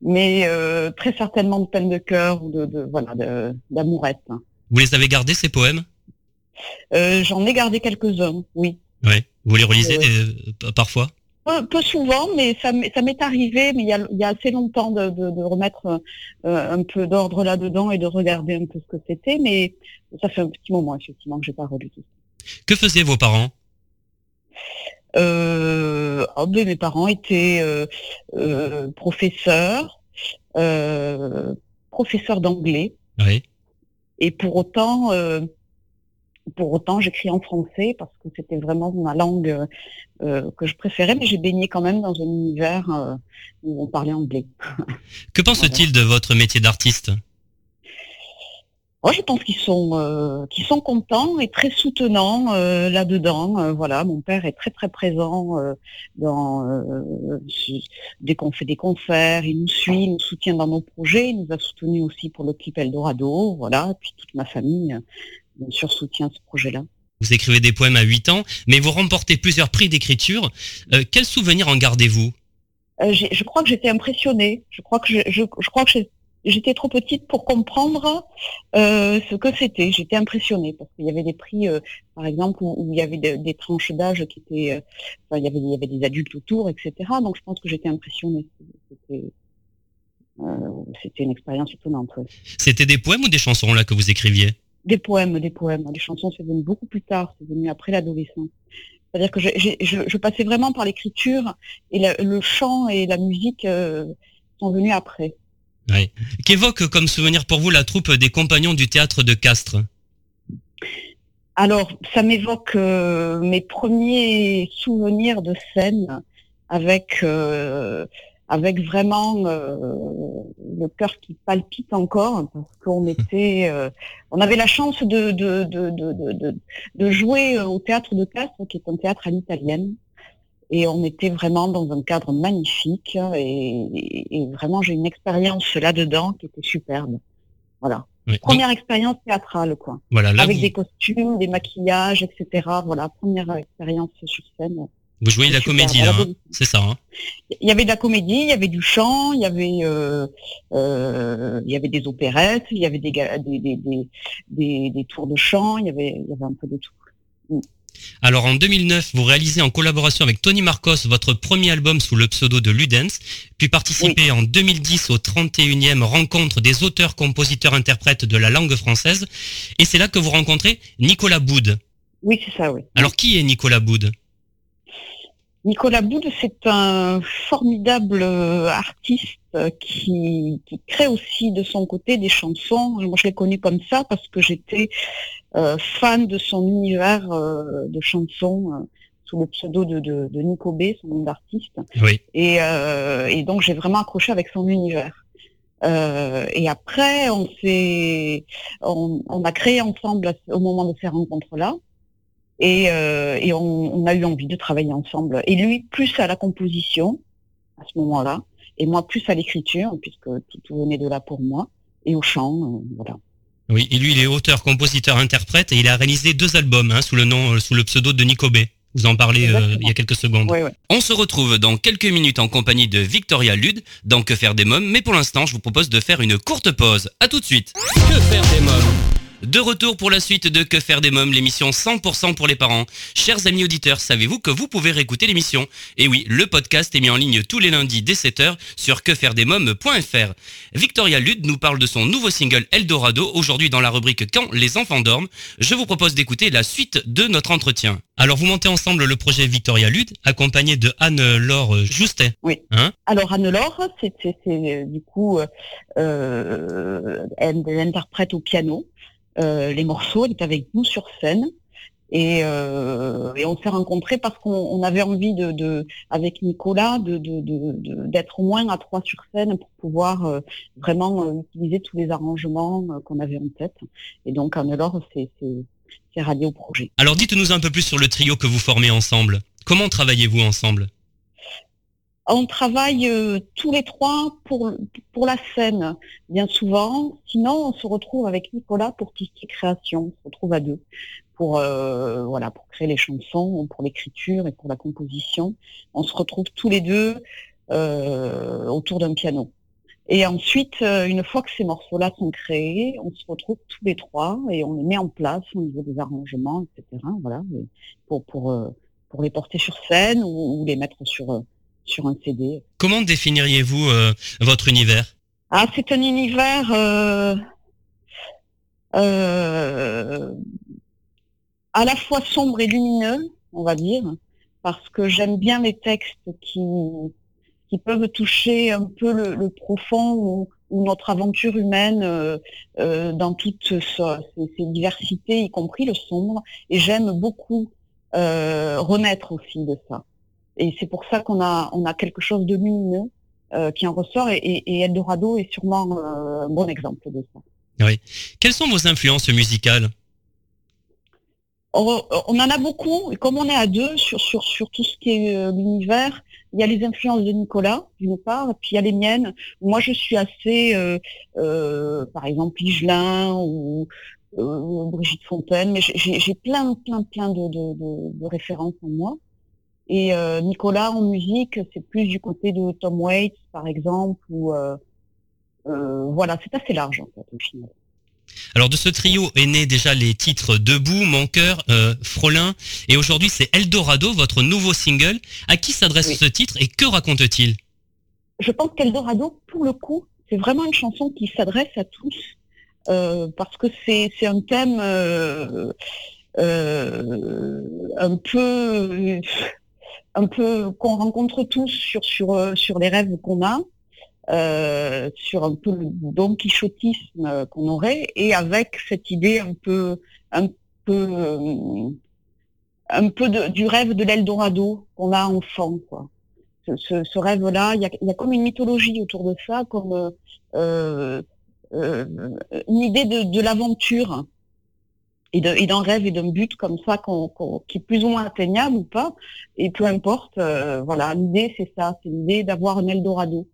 mais euh, très certainement de peine de cœur ou de, de voilà, d'amourette. Vous les avez gardés ces poèmes? Euh, J'en ai gardé quelques-uns, oui. Oui. Vous les relisez parfois? Peu, souvent, mais ça, m'est arrivé, mais il y a, assez longtemps de, remettre euh, un peu d'ordre là-dedans et de regarder un peu ce que c'était, mais ça fait un petit moment effectivement que j'ai pas relu tout Que faisaient vos parents? Euh, oh, ben, Mes parents étaient euh professeurs, professeurs d'anglais. Oui. Et pour autant, pour autant, j'écris en français parce que c'était vraiment ma langue euh, que je préférais, mais j'ai baigné quand même dans un univers euh, où on parlait anglais. Que pense-t-il de votre métier d'artiste? Oh, je pense qu'ils sont euh, qu'ils sont contents et très soutenants là-dedans. voilà, mon père est très très présent dans dès qu'on fait des concerts, il nous suit, il nous soutient dans nos projets, il nous a soutenus aussi pour le clip Eldorado. Voilà, et puis toute ma famille bien sûr soutient ce projet-là. Vous écrivez des poèmes à 8 ans, mais vous remportez plusieurs prix d'écriture. Euh, quel souvenir en gardez-vous? Euh, je crois que j'étais impressionnée. Je crois que je, je, je crois que j'étais trop petite pour comprendre euh, ce que c'était. J'étais impressionnée parce qu'il y avait des prix, euh, par exemple, où, où il y avait de- des tranches d'âge qui étaient, enfin, il y avait, il y avait des adultes autour, etc. Donc je pense que j'étais impressionnée. C'était, c'était une expérience étonnante. ouais. C'était des poèmes ou des chansons là que vous écriviez? Des poèmes, des poèmes. Les chansons, c'est venu beaucoup plus tard, c'est venu après l'adolescence. C'est-à-dire que je, je passais vraiment par l'écriture et la- le chant et la musique euh, sont venus après. Oui. Qu'évoque comme souvenir pour vous la troupe des compagnons du théâtre de Castres? Alors, ça m'évoque euh, mes premiers souvenirs de scène avec euh, avec vraiment euh, le cœur qui palpite encore parce qu'on était euh, on avait la chance de de, de, de, de, de- de jouer au théâtre de Castres qui est un théâtre à l'italienne et on était vraiment dans un cadre magnifique et, et- et vraiment j'ai une expérience là-dedans qui était superbe. Voilà. Oui. Donc, Première expérience théâtrale quoi voilà, là avec vous, des costumes, des maquillages, etc. Voilà, première expérience sur scène. Vous jouez de la Super, comédie là, hein c'est ça. Hein Il y avait de la comédie, il y avait du chant, il y avait, euh, euh, il y avait des opérettes, il y avait des, des, des, des, des, des tours de chant, il y avait, il y avait un peu de tout. Alors en 2009, vous réalisez en collaboration avec Tony Marcos votre premier album sous le pseudo de Ludens, puis participez en 2010 au 31e rencontre des auteurs, compositeurs, interprètes de la langue française, et c'est là que vous rencontrez Nicolas Boud. Oui, c'est ça, oui. Alors qui est Nicolas Boud Nicolas Boud, c'est un formidable euh, artiste euh, qui, qui crée aussi de son côté des chansons. Moi, je l'ai connu comme ça parce que j'étais euh, fan de son univers euh, de chansons euh, sous le pseudo de, de, de Nico B, son nom d'artiste. Oui. Et, euh, et donc, j'ai vraiment accroché avec son univers. Euh, et après, on s'est, on, on a créé ensemble au moment de ces rencontres-là. Et, euh, et on, on a eu envie de travailler ensemble. Et lui, plus à la composition, à ce moment-là, et moi, plus à l'écriture, puisque tout, tout venait de là pour moi, et au chant, euh, voilà. Oui, et lui il est auteur, compositeur, interprète, et il a réalisé deux albums hein, sous le nom, euh, sous le pseudo de Nico B. Vous en parlez euh, il y a quelques secondes. Ouais, ouais. On se retrouve dans quelques minutes en compagnie de Victoria Lude dans Que faire des mômes, mais pour l'instant, je vous propose de faire une courte pause. À tout de suite. Que faire des mômes? De retour pour la suite de Que faire des mômes, l'émission 100% pour les parents. Chers amis auditeurs, savez-vous que vous pouvez réécouter l'émission? Et oui, le podcast est mis en ligne tous les lundis dès 7h sur quefairedesmômes.fr. Victoria Lude nous parle de son nouveau single Eldorado aujourd'hui dans la rubrique Quand les enfants dorment. Je vous propose d'écouter la suite de notre entretien. Alors vous montez ensemble le projet Victoria Lude, accompagné de Anne-Laure Justet. Oui. Hein? Alors Anne-Laure, c'est du coup, euh, euh, elle, elle interprète au piano les morceaux, elle est avec nous sur scène. Et, euh, on s'est rencontrés parce qu'on on avait envie de, avec Nicolas d'être au moins à trois sur scène pour pouvoir euh, vraiment euh, utiliser tous les arrangements euh, qu'on avait en tête. Et donc Anne-Laure, c'est c'est- c'est rallié au projet. Alors dites-nous un peu plus sur le trio que vous formez ensemble. Comment travaillez-vous ensemble? On travaille euh, tous les trois pour, la scène, bien souvent. Sinon, on se retrouve avec Nicolas pour tout ce qui création. On se retrouve à deux pour, euh, voilà, pour créer les chansons, pour l'écriture et pour la composition. On se retrouve tous les deux euh, autour d'un piano. Et ensuite, une fois que ces morceaux-là sont créés, on se retrouve tous les trois et on les met en place au niveau des arrangements, etc. Voilà, pour, les porter sur scène ou, ou les mettre sur, sur un CD. Comment définiriez-vous euh, votre univers? Ah, c'est un univers euh, euh, à la fois sombre et lumineux, on va dire, parce que j'aime bien les textes qui, qui peuvent toucher un peu le, le profond ou, ou notre aventure humaine euh, euh, dans toutes ses diversités, y compris le sombre. Et j'aime beaucoup euh, renaître aussi de ça. Et c'est pour ça qu'on a, on a quelque chose de lumineux euh, qui en ressort et, Eldorado est sûrement euh, un bon exemple de ça. Oui. Quelles sont vos influences musicales? On, on en a beaucoup, et comme on est à deux sur, sur, sur tout ce qui est euh, l'univers, il y a les influences de Nicolas, d'une part, et puis il y a les miennes. Moi, je suis assez, euh, euh, par exemple, Ligelin ou euh, Brigitte Fontaine, mais j'ai- plein, plein, plein de, de, de, de références en moi. Et euh, Nicolas en musique, c'est plus du côté de Tom Waits, par exemple, ou euh, euh, voilà, c'est assez large en fait au final. Alors de ce trio est né déjà les titres Debout, Mon cœur, Frolin, et aujourd'hui c'est Eldorado, votre nouveau single. À qui s'adresse Oui. ce titre et que raconte-t-il? Je pense qu'Eldorado, pour le coup, c'est vraiment une chanson qui s'adresse à tous, parce que c'est un thème un peu un peu qu'on rencontre tous sur sur euh, sur les rêves qu'on a, euh, sur un peu le don quichotisme euh, qu'on aurait, et avec cette idée un peu un peu euh, un peu de- du rêve de l'Eldorado qu'on a enfant, quoi. Ce, ce- ce rêve-là, il y a, y a comme une mythologie autour de ça, comme euh, une idée de, de l'aventure et d'un rêve et d'un but comme ça qu'on- qu'on- qui est plus ou moins atteignable ou pas, et peu importe. euh, voilà, l'idée c'est ça, c'est l'idée d'avoir un Eldorado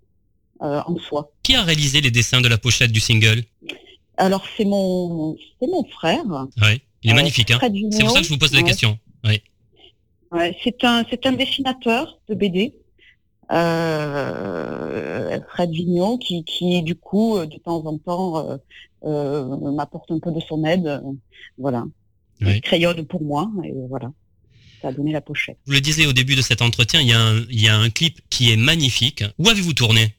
euh, en soi. Qui a réalisé les dessins de la pochette du single? Alors c'est mon c'est mon frère. Ouais, il est Euh, magnifique. Hein c'est pour ça que je vous pose la Vigneault. question. Ouais. Ouais, c'est un c'est un dessinateur de BD, euh, Fred Vigneault, qui qui du coup euh, de temps en temps euh, euh, m'apporte un peu de son aide, euh, voilà. Oui. Il crayonne pour moi et voilà. Ça a donné la pochette. Vous le disiez au début de cet entretien, il y a un, il y a un clip qui est magnifique. Où avez-vous tourné?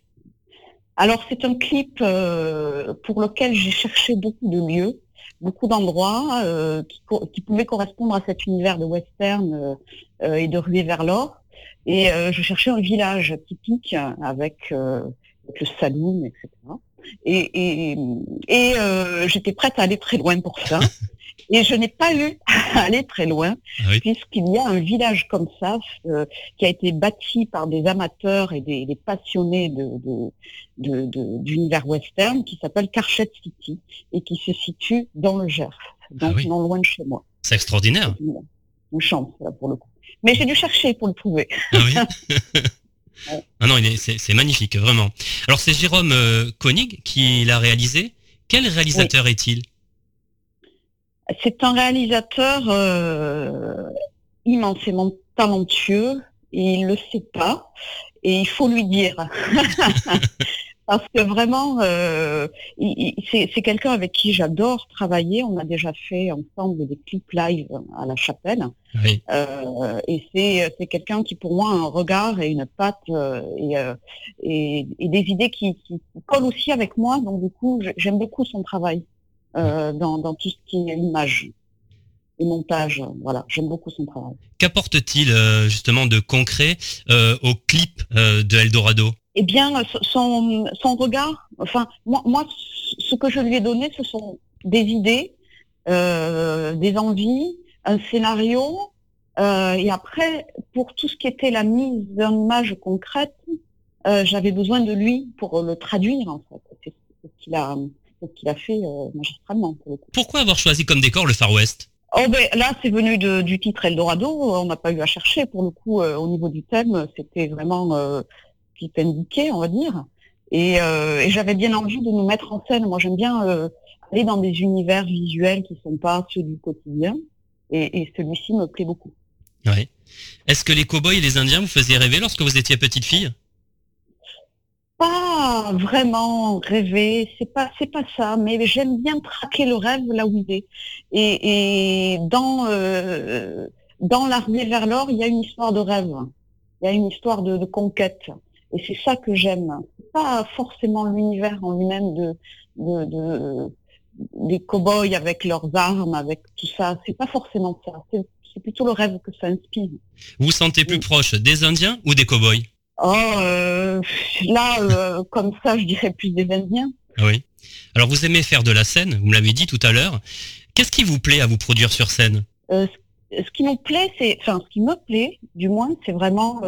Alors c'est un clip euh, pour lequel j'ai cherché beaucoup de lieux, beaucoup d'endroits euh, qui, qui pouvaient correspondre à cet univers de western euh, euh, et de ruée vers l'or. Et euh, je cherchais un village typique avec, euh, avec le saloon, etc. Et, et, et euh, j'étais prête à aller très loin pour ça. Et je n'ai pas eu à aller très loin, Ah oui. puisqu'il y a un village comme ça euh, qui a été bâti par des amateurs et des, des passionnés de, de, de- de- d'univers western qui s'appelle Carchette City et qui se situe dans le Gers, donc Ah oui. non loin de chez moi. C'est extraordinaire. Une, une chance là, pour le coup. Mais j'ai dû chercher pour le trouver. Ah oui Ah non, c'est magnifique, vraiment. Alors c'est Jérôme euh, Koenig qui l'a réalisé. Quel réalisateur est-il? C'est un réalisateur euh, immensément talentueux et il le sait pas et il faut lui dire parce que vraiment euh, c'est quelqu'un avec qui j'adore travailler. On a déjà fait ensemble des clips live à la chapelle Oui. Euh, et c'est c'est quelqu'un qui pour moi a un regard et une patte euh, et, euh, et, et des idées qui, qui collent aussi avec moi. Donc du coup j'aime beaucoup son travail euh, dans, dans tout ce qui est image et montage. Voilà, j'aime beaucoup son travail. Qu'apporte-t-il euh, justement de concret euh, au clip euh, de Eldorado? Eh bien, so- son, son regard, enfin, moi, moi, ce que je lui ai donné, ce sont des idées, euh, des envies, un scénario, euh, et après, pour tout ce qui était la mise d'une image concrète, euh, j'avais besoin de lui pour le traduire, en fait. C'est ce qu'il a, qu'il a fait euh, magistralement, pour le coup. Pourquoi avoir choisi comme décor le Far West? Oh ben là, c'est venu de, du titre Eldorado. On n'a pas eu à chercher pour le coup euh, au niveau du thème. C'était vraiment euh, qui indiqué, on va dire. Et, euh, et j'avais bien envie de nous mettre en scène. Moi, j'aime bien euh, aller dans des univers visuels qui sont pas ceux du quotidien. Et, et celui-ci me plaît beaucoup. Ouais. Est-ce que les cow-boys et les Indiens vous faisaient rêver lorsque vous étiez petite fille? Pas vraiment rêver, c'est pas c'est pas ça. Mais j'aime bien traquer le rêve là où il est. Et, et dans euh, dans la ruée vers l'or, il y a une histoire de rêve. Il y a une histoire de, de conquête. Et c'est ça que j'aime. C'est pas forcément l'univers en lui-même de, de, de- des cow-boys avec leurs armes, avec tout ça. C'est pas forcément ça. C'est, plutôt le rêve que ça inspire. Vous vous sentez plus proche des Indiens ou des cow-boys? Oh, euh, là, euh, comme ça, je dirais plus des Indiens. Ah Oui. Alors vous aimez faire de la scène, vous me l'avez dit tout à l'heure. Qu'est-ce qui vous plaît à vous produire sur scène? Euh, ce, ce qui nous plaît, c'est, enfin, ce qui me plaît, du moins, c'est vraiment,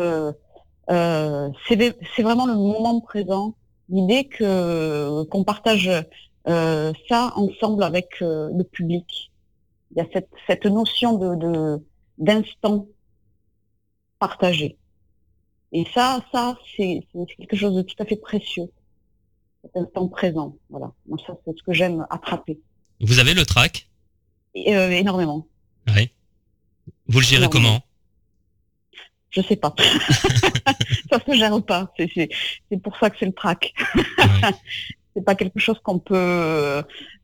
euh, c'est, vraiment le moment présent. L'idée que qu'on partage euh, ça ensemble avec euh, le public. Il y a cette, cette notion de, de d'instant partagé. Et ça, ça, c'est, quelque chose de tout à fait précieux. Cet instant présent, voilà. Moi, ça, c'est ce que j'aime attraper. Vous avez le track Et, euh, énormément. Oui. Vous le gérez comment? Je sais pas. ça se gère pas. C'est, pour ça que c'est le trac. c'est pas quelque chose qu'on peut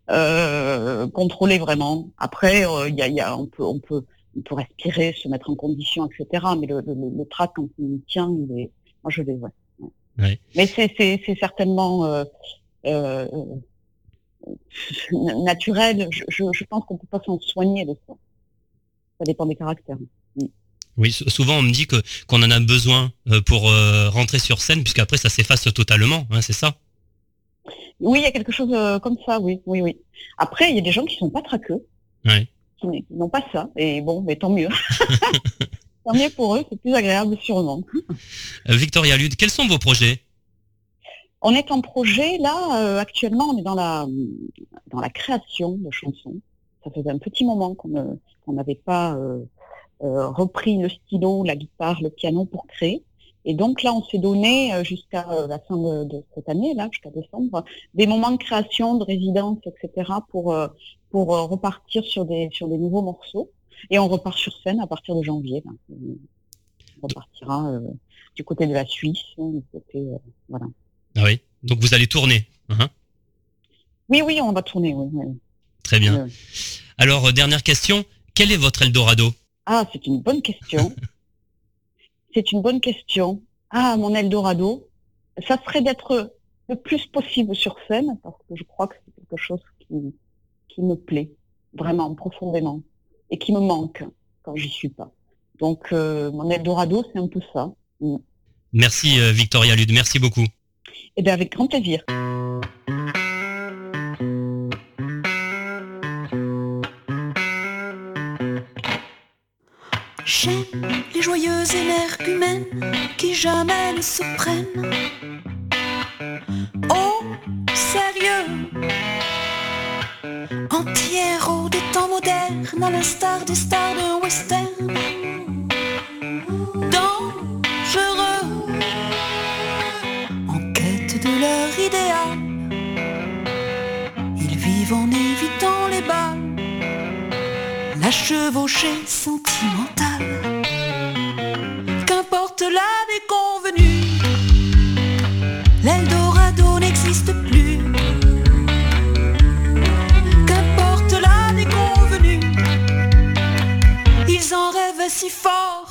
euh, contrôler vraiment. Après, euh, il y a, y a, on peut, on peut, on peut respirer, se mettre en condition, etc. Mais le, le, le trac quand il tient, il est, moi je l'ai, ouais. Ouais. Mais c'est, certainement euh, euh, naturel. Je, je, je pense qu'on peut pas s'en soigner de ça. Ça dépend des caractères. Oui, sou- souvent on me dit que qu'on en a besoin euh, pour euh, rentrer sur scène, puisqu'après ça s'efface totalement, hein, c'est ça? Oui, il y a quelque chose euh, comme ça, oui, oui, oui. Après, il y a des gens qui sont pas traqueux, Ouais. qui n'ont pas ça, et bon, mais tant mieux. tant mieux pour eux, c'est plus agréable sûrement. Euh, Victoria Lude, quels sont vos projets? On est en projet, là, euh, actuellement, on est dans la, dans la création de chansons. Ça faisait un petit moment qu'on ne- qu'on n'avait pas euh, euh, repris le stylo, la guitare, le piano pour créer. Et donc là, on s'est donné euh, jusqu'à euh, la fin de, de cette année, là, jusqu'à décembre, des moments de création, de résidence, etc., pour, euh, pour euh, repartir sur des, sur des nouveaux morceaux. Et on repart sur scène à partir de janvier. là. On repartira euh, du côté de la Suisse, hein, du côté, euh, voilà. Ah oui. Donc vous allez tourner. hein Oui, oui, on va tourner, oui. oui. Très bien. Alors euh, dernière question, quel est votre Eldorado? Ah, c'est une bonne question. c'est une bonne question. Ah, mon Eldorado, ça serait d'être le plus possible sur scène, parce que je crois que c'est quelque chose qui, qui me plaît vraiment profondément et qui me manque quand j'y suis pas. Donc, euh, mon Eldorado, c'est un peu ça. Merci euh, Victoria Lude, merci beaucoup. Eh bien, avec grand plaisir. J'aime les joyeuses énergumènes qui jamais ne se prennent au sérieux. Anti-héros des temps modernes, à l'instar des stars de western. Dangereux, en quête de leur idéal. La chevauchée sentimentale. Qu'importe la déconvenue, l'Eldorado n'existe plus. Qu'importe la déconvenue, ils en rêvent si fort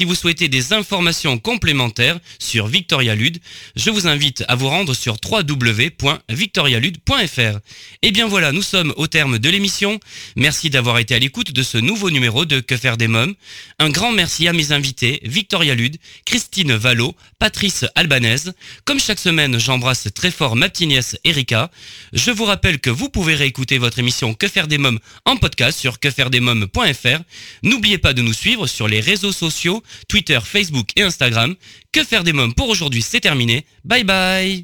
Si vous souhaitez des informations complémentaires sur Victoria Lude, je vous invite à vous rendre sur www.victorialude.fr. Et bien voilà, nous sommes au terme de l'émission. Merci d'avoir été à l'écoute de ce nouveau numéro de Que faire des mômes. Un grand merci à mes invités, Victoria Lude, Christine Vallot, Patrice Albanese. Comme chaque semaine, j'embrasse très fort ma petite nièce Erika. Je vous rappelle que vous pouvez réécouter votre émission Que faire des mômes en podcast sur quefairedesmômes.fr. N'oubliez pas de nous suivre sur les réseaux sociaux, Twitter, Facebook et Instagram. Que faire des mômes pour aujourd'hui, c'est terminé. Bye bye